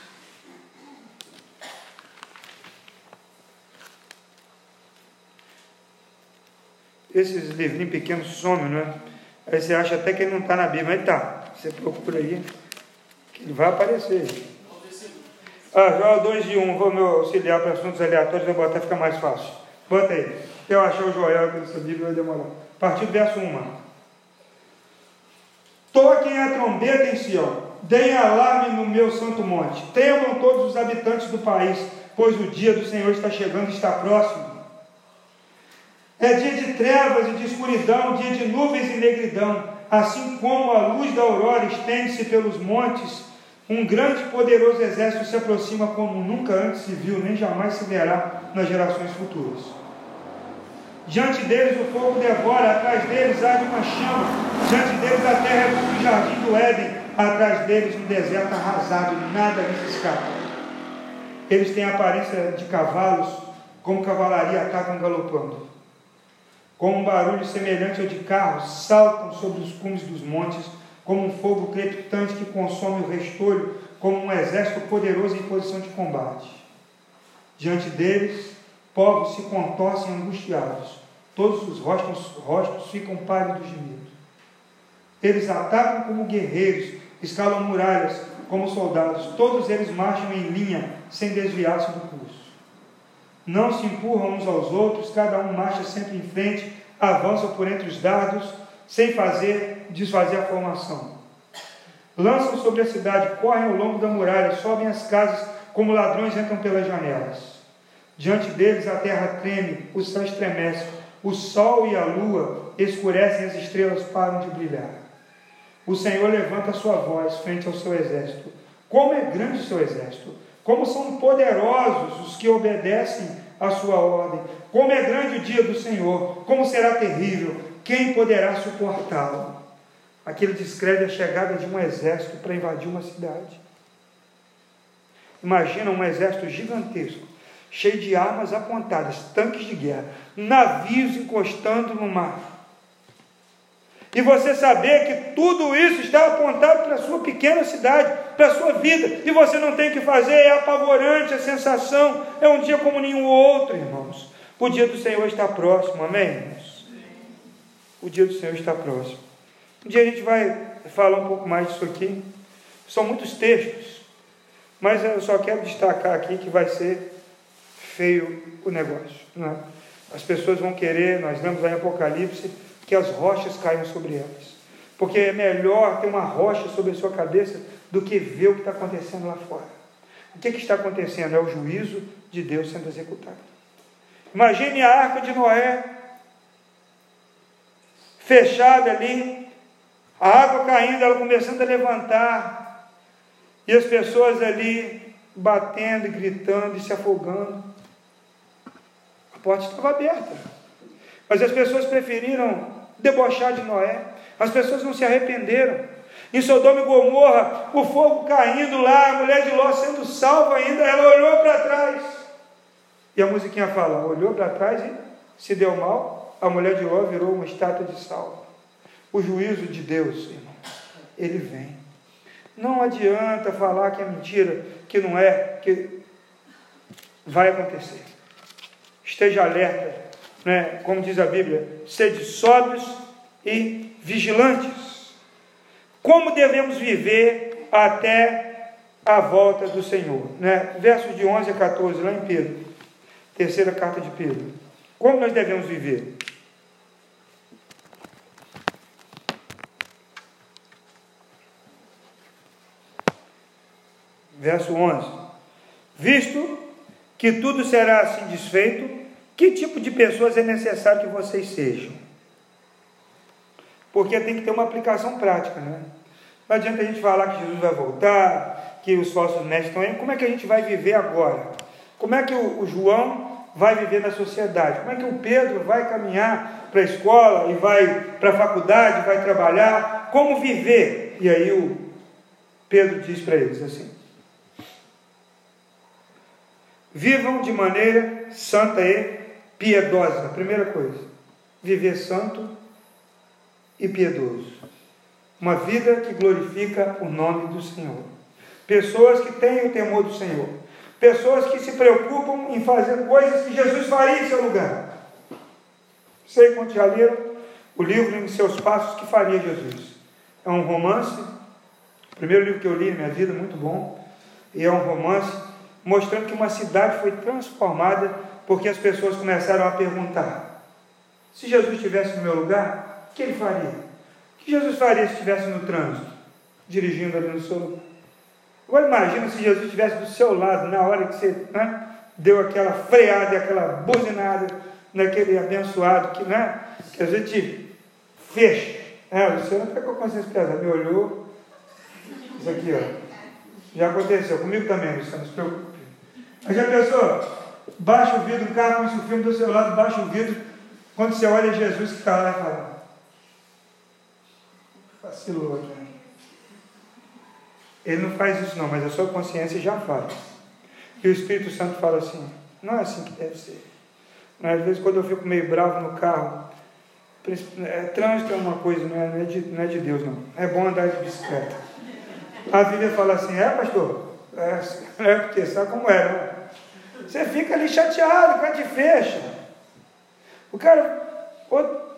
Esses livrinhos pequenos somem, né? Aí você acha até que ele não está na Bíblia, mas está. Você procura aí, vai aparecer. Ah, Joel 2 e 1, vou meu auxiliar para assuntos aleatórios, eu vou até ficar mais fácil. Bota aí. Eu achar o Joel nessa Bíblia vai demorar. A partir verso 1. Toquem a trombeta em Sião, deem alarme no meu santo monte. Temam todos os habitantes do país, pois o dia do Senhor está chegando e está próximo. É dia de trevas e de escuridão, dia de nuvens e negridão. Assim como a luz da aurora estende-se pelos montes, um grande e poderoso exército se aproxima como nunca antes se viu, nem jamais se verá nas gerações futuras. Diante deles o fogo devora, atrás deles há uma chama, diante deles a terra é como o jardim do Éden, atrás deles um deserto arrasado, nada lhes escapa. Eles têm a aparência de cavalos, como cavalaria atacam galopando. Com um barulho semelhante ao de carros, saltam sobre os cumes dos montes, como um fogo crepitante que consome o restolho, como um exército poderoso em posição de combate. Diante deles, povos se contorcem angustiados, todos os rostos, rostos ficam pálidos de medo. Eles atacam como guerreiros, escalam muralhas como soldados, todos eles marcham em linha, sem desviar-se do curso. Não se empurram uns aos outros, cada um marcha sempre em frente, avança por entre os dardos, sem fazer desfazer a formação. Lançam sobre a cidade, correm ao longo da muralha, sobem as casas, como ladrões entram pelas janelas. Diante deles a terra treme, o céu estremece, o sol e a lua escurecem, as estrelas param de brilhar. O Senhor levanta a sua voz frente ao seu exército. Como é grande o seu exército! Como são poderosos os que obedecem à sua ordem! Como é grande o dia do Senhor! Como será terrível! Quem poderá suportá-lo? Aqui ele descreve a chegada de um exército para invadir uma cidade. Imagina um exército gigantesco cheio de armas apontadas, tanques de guerra, navios encostando no mar. E você saber que tudo isso está apontado para a sua pequena cidade, para a sua vida, e você não tem o que fazer, é apavorante a sensação, é um dia como nenhum outro, irmãos. O dia do Senhor está próximo, amém, irmãos? O dia do Senhor está próximo. Um dia a gente vai falar um pouco mais disso aqui. São muitos textos, mas eu só quero destacar aqui que vai ser feio o negócio. Né? As pessoas vão querer, nós lemos lá em Apocalipse, que as rochas caiam sobre elas. Porque é melhor ter uma rocha sobre a sua cabeça do que ver o que está acontecendo lá fora. O que, que está acontecendo? É o juízo de Deus sendo executado. Imagine a arca de Noé, fechada ali, a água caindo, ela começando a levantar, e as pessoas ali batendo, gritando e se afogando. A porta estava aberta, mas as pessoas preferiram debochar de Noé, as pessoas não se arrependeram. Em Sodoma e Gomorra, o fogo caindo lá, a mulher de Ló sendo salva ainda, ela olhou para trás. E a musiquinha fala: olhou para trás e se deu mal, a mulher de Ló virou uma estátua de sal. O juízo de Deus, irmão, ele vem. Não adianta falar que é mentira, que não é, que vai acontecer. Esteja alerta, né? como diz a Bíblia, sede sóbrios e vigilantes. Como devemos viver até a volta do Senhor? Né? Versos de 11 a 14, lá em Pedro. Terceira carta de Pedro. Como nós devemos viver? Verso 11: Visto que tudo será assim desfeito, que tipo de pessoas é necessário que vocês sejam? Porque tem que ter uma aplicação prática, né? Não adianta a gente falar que Jesus vai voltar, que os falsos mestres estão aí. Como é que a gente vai viver agora? Como é que o João vai viver na sociedade? Como é que o Pedro vai caminhar para a escola e vai para a faculdade, vai trabalhar? Como viver? E aí o Pedro diz para eles assim: Vivam de maneira santa e piedosa. Primeira coisa, viver santo e piedoso. Uma vida que glorifica o nome do Senhor. Pessoas que têm o temor do Senhor. Pessoas que se preocupam em fazer coisas que Jesus faria em seu lugar. Sei quantos já leram o livro em seus passos que faria Jesus. É um romance, o primeiro livro que eu li na minha vida, muito bom. E é um romance mostrando que uma cidade foi transformada porque as pessoas começaram a perguntar: se Jesus estivesse no meu lugar, o que ele faria? O que Jesus faria se estivesse no trânsito, dirigindo ali no seu lugar? Agora imagina se Jesus estivesse do seu lado na hora que você né, deu aquela freada, aquela buzinada naquele abençoado que, né, que a gente fecha. É, o Luciano está com a consciência pesada, me olhou. Isso aqui, ó. Já aconteceu, comigo também, Luciano, não se preocupe. Mas já pensou? Baixa o vidro, o carro com o filme do seu lado, baixa o vidro. Quando você olha Jesus que está lá e fala. Vacilou aqui. Ele não faz isso não, mas a sua consciência já faz. E o Espírito Santo fala assim, não é assim que deve ser. Às vezes quando eu fico meio bravo no carro, é, trânsito é uma coisa, não é, não, é de, não é de Deus não. É bom andar de bicicleta. A Bíblia fala assim, é pastor? É, é porque sabe como é, né? Você fica ali chateado quando te fecha. O cara,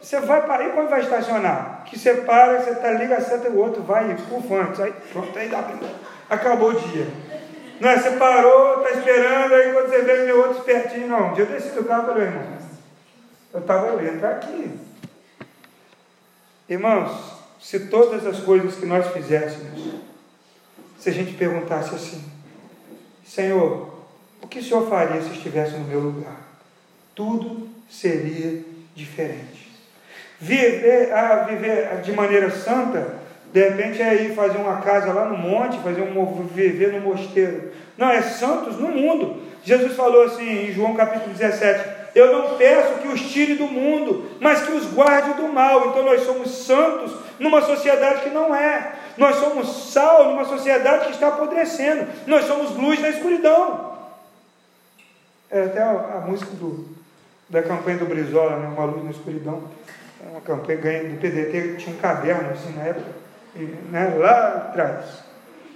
você vai para aí quando vai estacionar? Que você para, você tá, liga seta o outro vai antes, aí pronto, aí dá, acabou o dia. Não é? Você parou, está esperando, aí quando você vê meu outro espertinho, não. Um dia eu desci do carro e falei, irmão, eu estava, ia entrar aqui. Irmãos, se todas as coisas que nós fizéssemos, se a gente perguntasse assim, Senhor, o que o Senhor faria se estivesse no meu lugar? Tudo seria diferente. Viver, ah, viver de maneira santa, de repente é ir fazer uma casa lá no monte, fazer um viver no mosteiro. Não, é santos no mundo. Jesus falou assim em João capítulo 17: Eu não peço que os tire do mundo, mas que os guarde do mal. Então nós somos santos numa sociedade que não é. Nós somos sal numa sociedade que está apodrecendo. Nós somos luz na escuridão. É até a, a música do, da campanha do Brizola, né? Uma luz na escuridão. É uma campanha do PDT, tinha um caderno assim na época, e, né? lá atrás.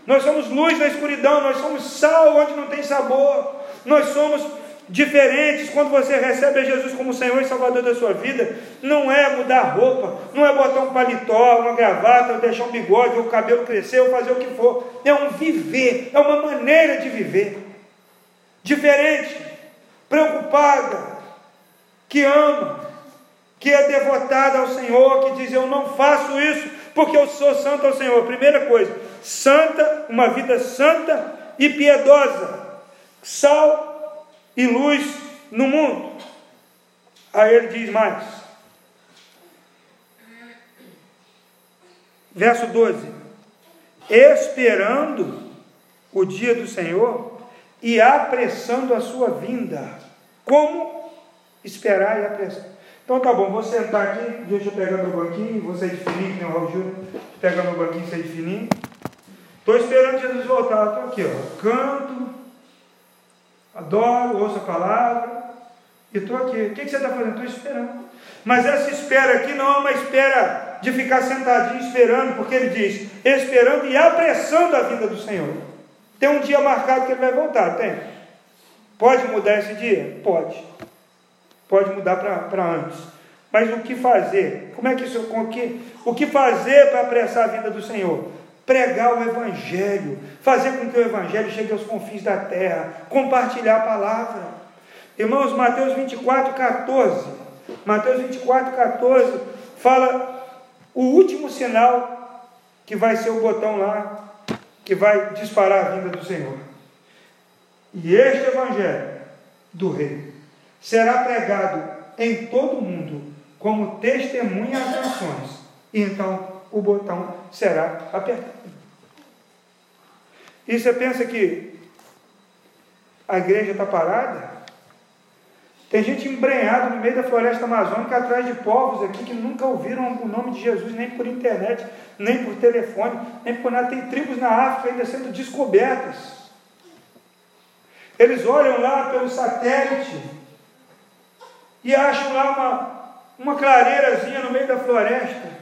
Nós somos luz na escuridão, nós somos sal onde não tem sabor, nós somos diferentes quando você recebe a Jesus como Senhor e Salvador da sua vida. Não é mudar roupa, não é botar um paletó, uma gravata, ou deixar um bigode, ou o cabelo crescer, ou fazer o que for. É um viver, é uma maneira de viver. Diferente, preocupada, que ama, que é devotada ao Senhor, que diz: Eu não faço isso porque eu sou santo ao Senhor. Primeira coisa, santa, uma vida santa e piedosa, sal e luz no mundo. Aí ele diz mais, verso 12: Esperando o dia do Senhor e apressando a sua vinda. Como esperar e apressar? Então tá bom, vou sentar aqui, deixa eu pegar meu banquinho, vou sair de fininho, que nem o Raul Júnior, pegar meu banquinho e sair de fininho. Estou esperando Jesus voltar, estou aqui, ó, canto, adoro, ouço a palavra, e estou aqui. O que, que você está fazendo? Estou esperando. Mas essa espera aqui não é uma espera de ficar sentadinho esperando, porque ele diz, esperando e apressando a vida do Senhor. Tem um dia marcado que ele vai voltar, tem? Pode mudar esse dia? Pode. Pode mudar para antes. Mas o que fazer? Como é que isso. O que, o que fazer para apressar a vida do Senhor? Pregar o Evangelho, fazer com que o Evangelho chegue aos confins da terra, compartilhar a palavra. Irmãos, Mateus 24, 14. Mateus 24, 14 fala o último sinal que vai ser o botão lá, que vai disparar a vinda do Senhor. E este Evangelho do Rei será pregado em todo o mundo como testemunha às nações. E então o botão será apertado. E você pensa que a igreja está parada? Tem gente embrenhada no meio da floresta amazônica atrás de povos aqui que nunca ouviram o nome de Jesus, nem por internet, nem por telefone, nem por nada. Tem tribos na África ainda sendo descobertas. Eles olham lá pelo satélite e acham lá uma, uma clareirazinha no meio da floresta.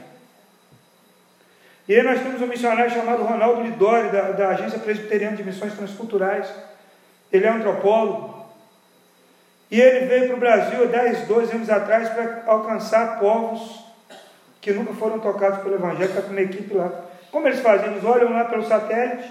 E aí nós temos um missionário chamado Ronaldo Lidori, da, da Agência Presbiteriana de Missões Transculturais. Ele é antropólogo. E ele veio para o Brasil há 10, 12 anos atrás para alcançar povos que nunca foram tocados pelo Evangelho, está com uma equipe lá. Como eles fazem? Eles olham lá pelo satélite,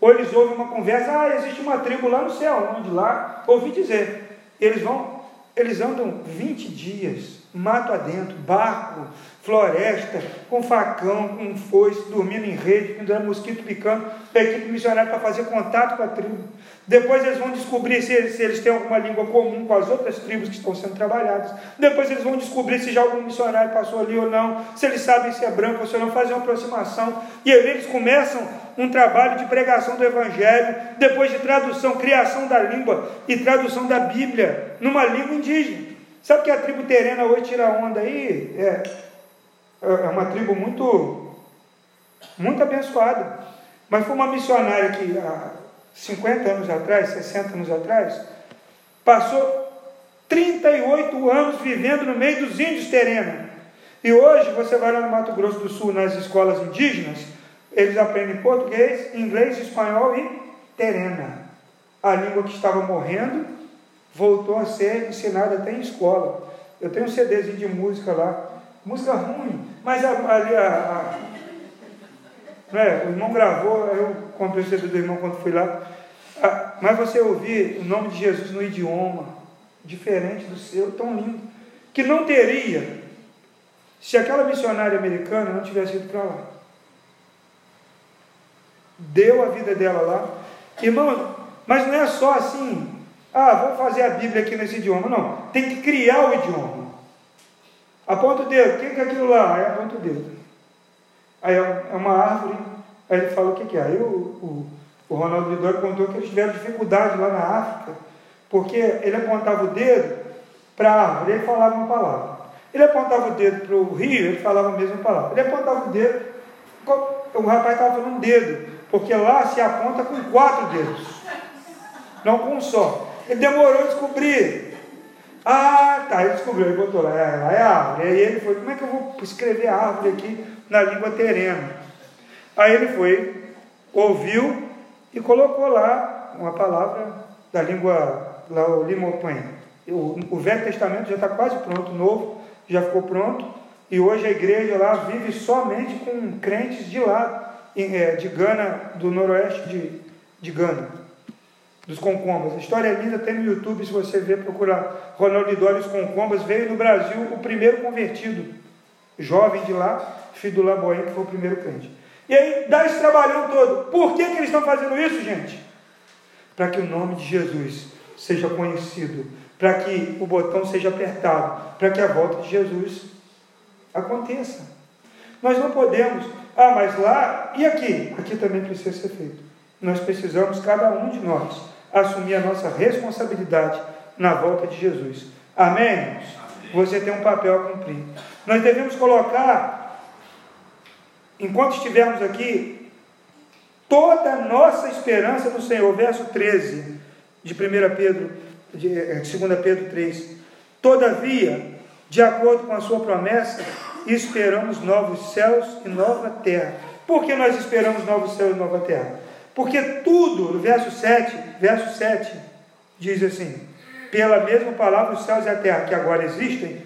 ou eles ouvem uma conversa, ah, existe uma tribo lá no céu, onde lá, ouvi dizer. Eles vão, eles andam 20 dias, mato adentro, barco, floresta, com facão, com foice, dormindo em rede, pendurando mosquito picando, a equipe missionária para fazer contato com a tribo. Depois eles vão descobrir se se eles, têm alguma língua comum com as outras tribos que estão sendo trabalhadas. Depois eles vão descobrir se já algum missionário passou ali ou não, se eles sabem se é branco ou se não, fazer uma aproximação. E aí eles começam um trabalho de pregação do Evangelho, depois de tradução, criação da língua e tradução da Bíblia numa língua indígena. Sabe que a tribo terena hoje tira onda aí? É, é uma tribo muito, muito abençoada. Mas foi uma missionária que há 50 anos atrás, 60 anos atrás, passou 38 anos vivendo no meio dos índios terena. E hoje você vai lá no Mato Grosso do Sul, nas escolas indígenas, eles aprendem português, inglês, espanhol e terena. A língua que estava morrendo voltou a ser ensinada até em escola. Eu tenho um CDzinho de música lá, música ruim, mas ali a, a, né, o irmão gravou, eu comprei o CD do irmão quando fui lá. Ah, mas você ouvir o nome de Jesus no idioma diferente do seu, tão lindo, que não teria se aquela missionária americana não tivesse ido para lá. Deu a vida dela lá. Irmão, mas não é só assim, ah, vou fazer a Bíblia aqui nesse idioma. Não, tem que criar o idioma. Aponta o dedo, o que é aquilo lá? Aí aponta o dedo. Aí é, é uma árvore, aí ele fala o que é. Aí o, o, o Ronaldo Lidório contou que eles tiveram dificuldade lá na África, porque ele apontava o dedo para a árvore, ele falava uma palavra. Ele apontava o dedo para o rio, ele falava a mesma palavra. Ele apontava o dedo, o rapaz estava falando dedo, porque lá se aponta com quatro dedos, não com um só. Ele demorou a descobrir. Ah, tá, ele descobriu, ele botou lá, é, lá é árvore. Aí ele foi, como é que eu vou escrever árvore aqui na língua terena? Aí ele foi, ouviu e colocou lá uma palavra da língua, lá o Limopan. O, o Velho Testamento já está quase pronto, o Novo já ficou pronto, e hoje a igreja lá vive somente com crentes de lá, é, de Gana, do noroeste de, de Gana, dos Concombas. A história é linda, tem no YouTube, se você ver, procurar Ronaldo Lidório os Concombas, veio no Brasil o primeiro convertido, jovem de lá, filho do Laboim, que foi o primeiro crente. E aí dá esse trabalhão todo. Por que, que eles estão fazendo isso, gente? Para que o nome de Jesus seja conhecido, para que o botão seja apertado, para que a volta de Jesus aconteça. Nós não podemos, ah, mas lá e aqui, aqui também precisa ser feito. Nós precisamos, cada um de nós, assumir a nossa responsabilidade na volta de Jesus. Amém? Amém. Você tem um papel a cumprir. Nós devemos colocar enquanto estivermos aqui, toda a nossa esperança no Senhor. Verso 13 de 1 Pedro, de 2 eh, Pedro 3. Todavia, de acordo com a sua promessa, esperamos novos céus e nova terra. Por que nós esperamos novos céus e nova terra? Porque tudo, no verso 7, verso 7, diz assim: pela mesma palavra, os céus e a terra que agora existem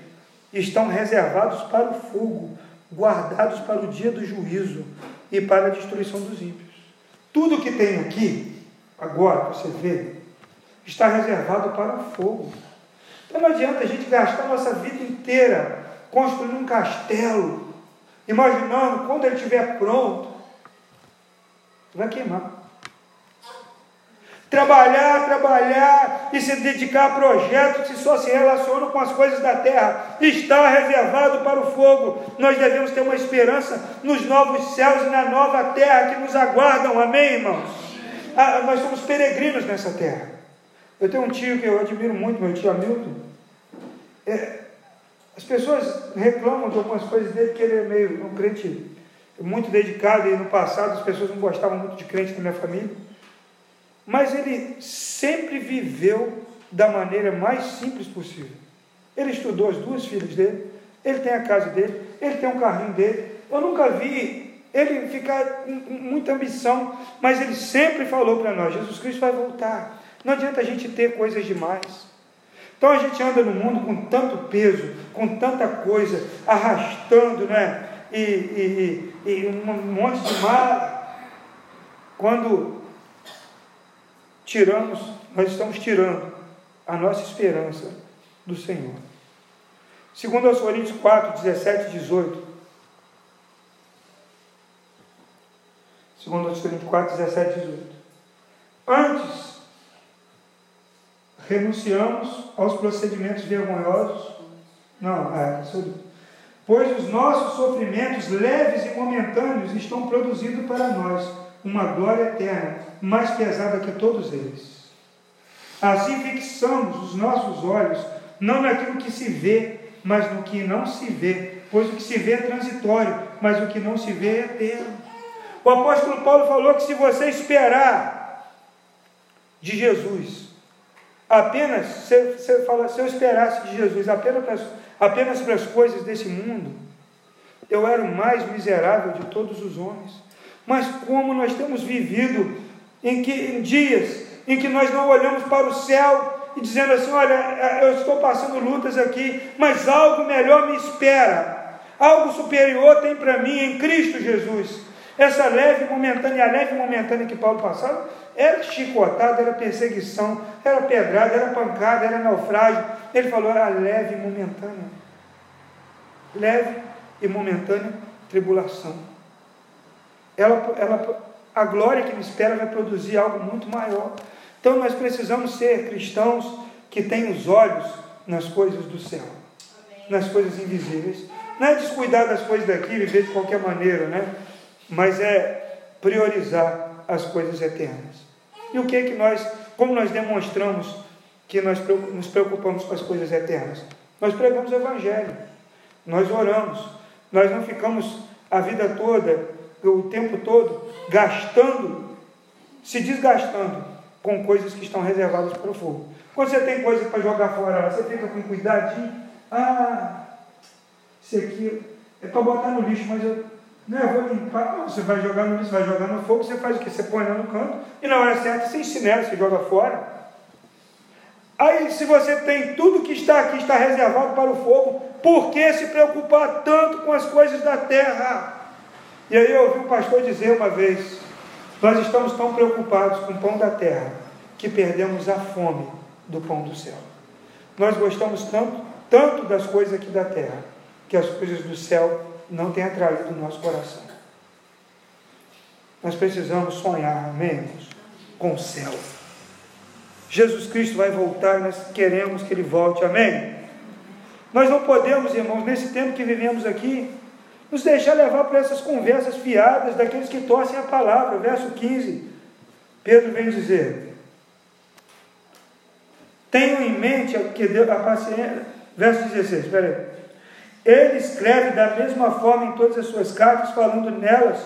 estão reservados para o fogo, guardados para o dia do juízo e para a destruição dos ímpios. Tudo que tem aqui, agora, você vê, está reservado para o fogo. Então não adianta a gente gastar a nossa vida inteira construindo um castelo, imaginando quando ele estiver pronto, vai queimar. Trabalhar, trabalhar e se dedicar a projetos que só se relacionam com as coisas da terra. Está reservado para o fogo. Nós devemos ter uma esperança nos novos céus e na nova terra que nos aguardam. Amém, irmãos? Ah, nós somos peregrinos nessa terra. Eu tenho um tio que eu admiro muito, meu tio Hamilton. É, as pessoas reclamam de algumas coisas dele, que ele é meio um crente muito dedicado, e no passado as pessoas não gostavam muito de crente na minha família. Mas ele sempre viveu da maneira mais simples possível. Ele estudou as duas filhas dele, ele tem a casa dele, ele tem um carrinho dele. Eu nunca vi ele ficar com muita ambição, mas ele sempre falou para nós: Jesus Cristo vai voltar. Não adianta a gente ter coisas demais. Então a gente anda no mundo com tanto peso, com tanta coisa, arrastando, né? E, e, e, e um monte de mal. Quando tiramos, nós estamos tirando a nossa esperança do Senhor. Segundo aos Coríntios 4, 17 e 18. Segundo aos Coríntios 4, 17 e 18. Antes, renunciamos aos procedimentos vergonhosos. Não, é, pois os nossos sofrimentos leves e momentâneos estão produzindo para nós uma glória eterna, mais pesada que todos eles. Assim fixamos os nossos olhos não naquilo que se vê, mas no que não se vê, pois o que se vê é transitório, mas o que não se vê é eterno. O apóstolo Paulo falou que se você esperar de Jesus, apenas, se, se, fala, se eu esperasse de Jesus apenas para, apenas para as coisas desse mundo, eu era o mais miserável de todos os homens. Mas como nós temos vivido em, que, em dias em que nós não olhamos para o céu e dizendo assim: olha, eu estou passando lutas aqui, mas algo melhor me espera, algo superior tem para mim em Cristo Jesus. Essa leve momentânea, a leve momentânea que Paulo passava, era chicotada, era perseguição, era pedrada, era pancada, era naufrágio. Ele falou, era leve e momentânea. Leve e momentânea tribulação ela, ela, a glória que me espera vai produzir algo muito maior. Então nós precisamos ser cristãos que têm os olhos nas coisas do céu, Amém. nas coisas invisíveis. Não é descuidar das coisas daqui, viver de qualquer maneira, né? Mas é priorizar as coisas eternas. E o que é que nós, como nós demonstramos que nós nos preocupamos com as coisas eternas? Nós pregamos o Evangelho, nós oramos, nós não ficamos a vida toda o tempo todo gastando, se desgastando com coisas que estão reservadas para o fogo. Quando você tem coisa para jogar fora, você fica com cuidadinho. Ah, isso aqui é para botar no lixo, mas eu, não, eu vou limpar. Não, você vai jogar no lixo, vai jogar no fogo, você faz o que? Você põe lá no canto e na hora certa você ensina, você joga fora. Aí, se você tem tudo que está aqui, está reservado para o fogo, por que se preocupar tanto com as coisas da terra? E aí eu ouvi o pastor dizer uma vez: nós estamos tão preocupados com o pão da terra que perdemos a fome do pão do céu. Nós gostamos tanto, tanto das coisas aqui da terra que as coisas do céu não têm atraído o nosso coração. Nós precisamos sonhar, amém, com o céu. Jesus Cristo vai voltar e nós queremos que Ele volte, amém? Nós não podemos, irmãos, nesse tempo que vivemos aqui, nos deixar levar por essas conversas fiadas daqueles que torcem a palavra. Verso 15, Pedro vem dizer: Tenham em mente que Deus, a paciência. Verso 16, espera aí. Ele escreve da mesma forma em todas as suas cartas, falando nelas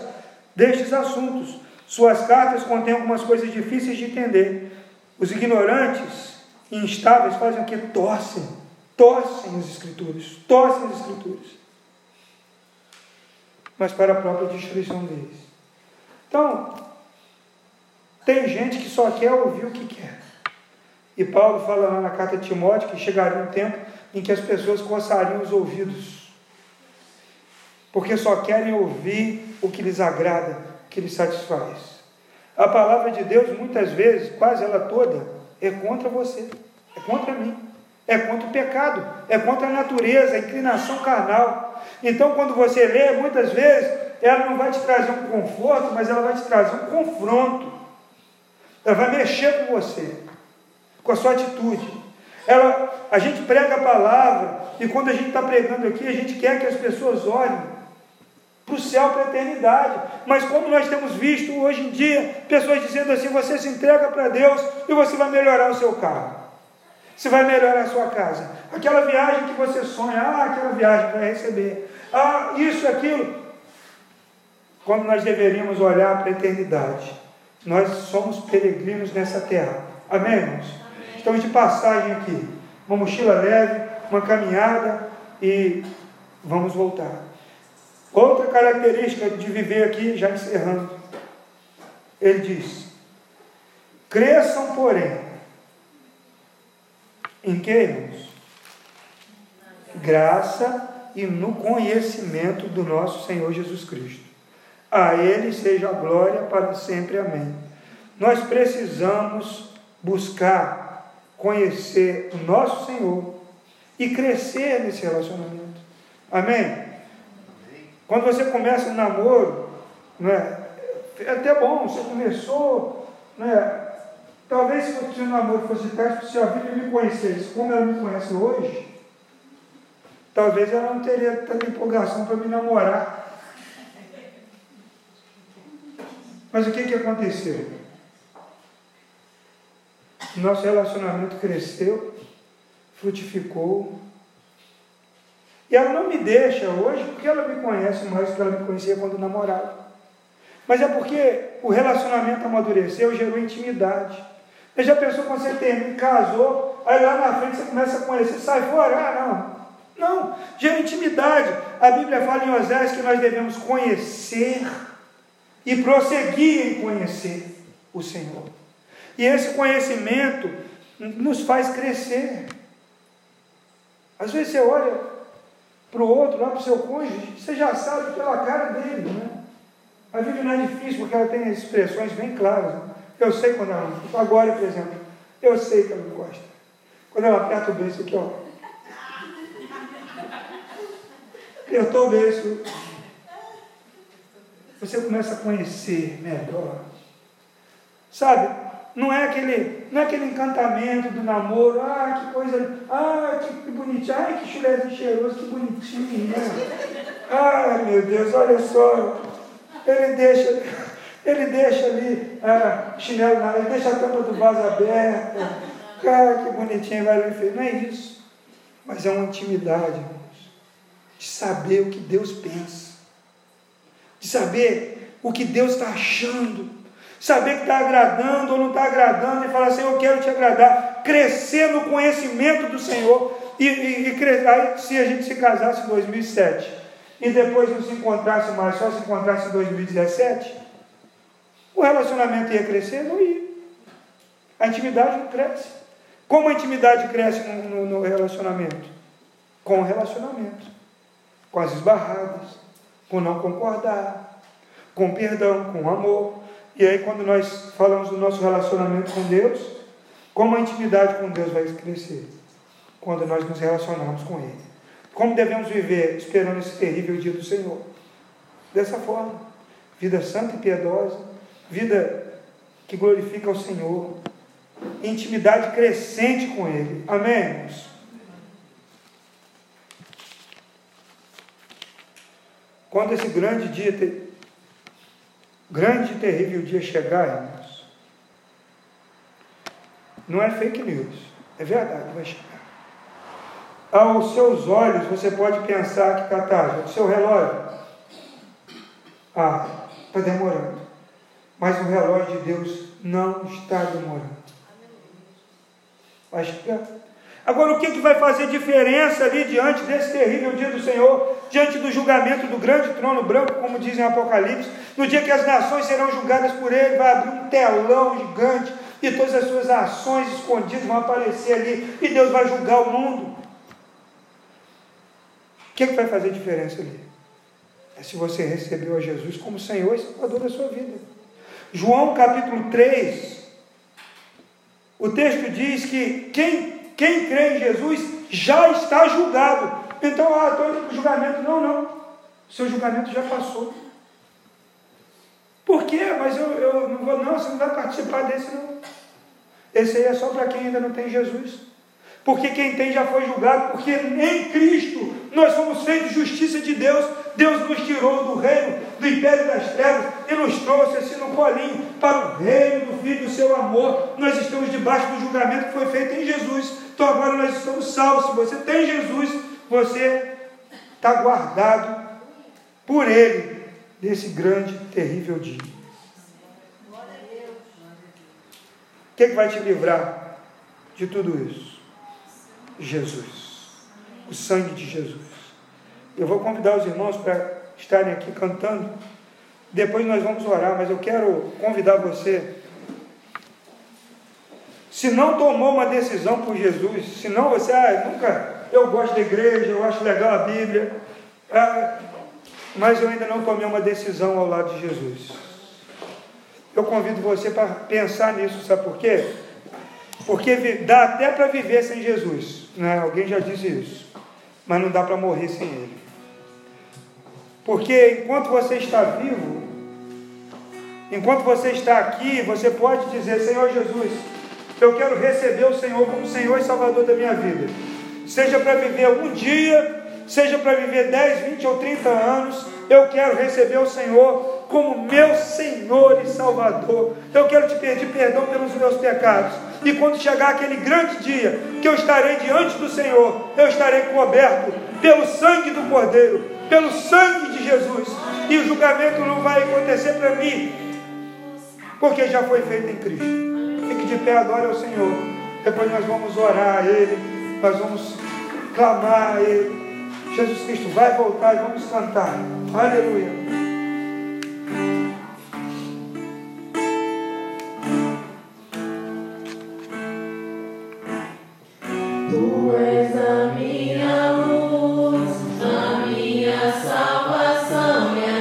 destes assuntos. Suas cartas contêm algumas coisas difíceis de entender. Os ignorantes e instáveis fazem o que? Torcem, torcem as Escrituras, torcem as Escrituras mas para a própria destruição deles. Então, tem gente que só quer ouvir o que quer. E Paulo fala lá na carta de Timóteo que chegaria um tempo em que as pessoas coçariam os ouvidos, porque só querem ouvir o que lhes agrada, o que lhes satisfaz. A palavra de Deus, muitas vezes, quase ela toda, é contra você, é contra mim, é contra o pecado, é contra a natureza, a inclinação carnal. Então, quando você lê, muitas vezes, ela não vai te trazer um conforto, mas ela vai te trazer um confronto. Ela vai mexer com você, com a sua atitude. Ela, a gente prega a palavra, e quando a gente está pregando aqui, a gente quer que as pessoas olhem para o céu, para a eternidade. Mas como nós temos visto hoje em dia, pessoas dizendo assim, você se entrega para Deus e você vai melhorar o seu carro. Você vai melhorar a sua casa. Aquela viagem que você sonha, ah, aquela viagem vai receber. Ah, isso, aquilo. Quando nós deveríamos olhar para a eternidade. Nós somos peregrinos nessa terra. Amém, irmãos? Amém. Estamos de passagem aqui. Uma mochila leve, uma caminhada e vamos voltar. Outra característica de viver aqui, já encerrando. Ele diz: cresçam, porém, em que, irmãos? Graça e no conhecimento do nosso Senhor Jesus Cristo. A Ele seja a glória para sempre. Amém. Nós precisamos buscar conhecer o nosso Senhor e crescer nesse relacionamento. Amém? Quando você começa um namoro, né, é até bom, você começou, né, Talvez se o namoro fosse teste, se a vida me conhecesse como ela me conhece hoje, talvez ela não teria tanta empolgação para me namorar. Mas o que, que aconteceu? Nosso relacionamento cresceu, frutificou. E ela não me deixa hoje porque ela me conhece mais do que ela me conhecia quando namorava. Mas é porque o relacionamento amadureceu, gerou intimidade. Você já pensou quando você termina, casou, aí lá na frente você começa a conhecer, sai fora? Ah, não. Não, gera intimidade. A Bíblia fala em Oséias que nós devemos conhecer e prosseguir em conhecer o Senhor. E esse conhecimento nos faz crescer. Às vezes você olha para o outro, lá para o seu cônjuge, você já sabe pela cara dele, né? A Bíblia não é difícil porque ela tem expressões bem claras. Né? Eu sei quando ela. Agora, por exemplo, eu sei que ela não gosta. Quando ela aperta o beijo aqui, ó. Eu estou o beijo. Você começa a conhecer melhor. Sabe? Não é aquele, não é aquele encantamento do namoro, ah, que coisa, ah, que, bonitinho, ai, que chulezinho cheiroso, que bonitinho, né? Ai, meu Deus, olha só. Ele deixa, ele deixa ali a ah, chinelo, ele deixa a tampa do vaso aberta. Cara, que bonitinho, vai lá e Não é isso. Mas é uma intimidade, irmãos. De saber o que Deus pensa. De saber o que Deus está achando. saber que está agradando ou não está agradando, e falar assim, eu quero te agradar, crescer no conhecimento do Senhor, e, e, e aí, se a gente se casasse em 2007, e depois não se encontrasse mais, só se encontrasse em 2017, o relacionamento ia crescer? Não ia. A intimidade não cresce. Como a intimidade cresce no, no, no relacionamento? Com o relacionamento, com as esbarradas, com não concordar, com perdão, com amor. E aí, quando nós falamos do nosso relacionamento com Deus, como a intimidade com Deus vai crescer? Quando nós nos relacionamos com Ele. Como devemos viver esperando esse terrível dia do Senhor? Dessa forma, vida santa e piedosa, vida que glorifica o Senhor, intimidade crescente com Ele. Amém, irmãos? Quando esse grande dia, grande e terrível dia chegar, irmãos, não é fake news, é verdade, vai chegar. Aos seus olhos você pode pensar que tarde, o seu relógio, ah, está demorando. Mas o relógio de Deus não está demorando. Agora, o que, que vai fazer diferença ali diante desse terrível dia do Senhor, diante do julgamento do grande trono branco, como dizem Apocalipse, no dia que as nações serão julgadas por ele, vai abrir um telão gigante e todas as suas ações escondidas vão aparecer ali e Deus vai julgar o mundo. O que, que vai fazer diferença ali? É se você recebeu a Jesus como Senhor e Salvador da sua vida. João capítulo 3, o texto diz que quem quem crê em Jesus já está julgado. Então, ah, estou indo para o julgamento. Não, não. Seu julgamento já passou. Por quê? Mas eu, eu não vou, não, você não vai participar desse, não. Esse aí é só para quem ainda não tem Jesus. Porque quem tem já foi julgado, porque em Cristo nós somos feitos justiça de Deus. Deus nos tirou do reino, do império das trevas e nos trouxe assim no colinho para o reino do Filho do seu amor. Nós estamos debaixo do julgamento que foi feito em Jesus. Então agora nós estamos salvos. Se você tem Jesus, você está guardado por Ele nesse grande, terrível dia. O que, é que vai te livrar de tudo isso? Jesus, o sangue de Jesus. Eu vou convidar os irmãos para estarem aqui cantando. Depois nós vamos orar, mas eu quero convidar você. Se não tomou uma decisão por Jesus, se não você, ah, nunca, eu gosto da igreja, eu acho legal a Bíblia, ah, mas eu ainda não tomei uma decisão ao lado de Jesus. Eu convido você para pensar nisso, sabe por quê? Porque dá até para viver sem Jesus. Né? Alguém já disse isso. Mas não dá para morrer sem Ele. Porque enquanto você está vivo, enquanto você está aqui, você pode dizer: Senhor Jesus, eu quero receber o Senhor como Senhor e Salvador da minha vida. Seja para viver um dia, seja para viver 10, 20 ou 30 anos, eu quero receber o Senhor como meu Senhor e Salvador. Eu quero te pedir perdão pelos meus pecados. E quando chegar aquele grande dia que eu estarei diante do Senhor, eu estarei coberto pelo sangue do Cordeiro, pelo sangue de Jesus. E o julgamento não vai acontecer para mim, porque já foi feito em Cristo. Fique de pé, adore ao Senhor. Depois nós vamos orar a Ele, nós vamos clamar a Ele. Jesus Cristo vai voltar e vamos cantar. Aleluia.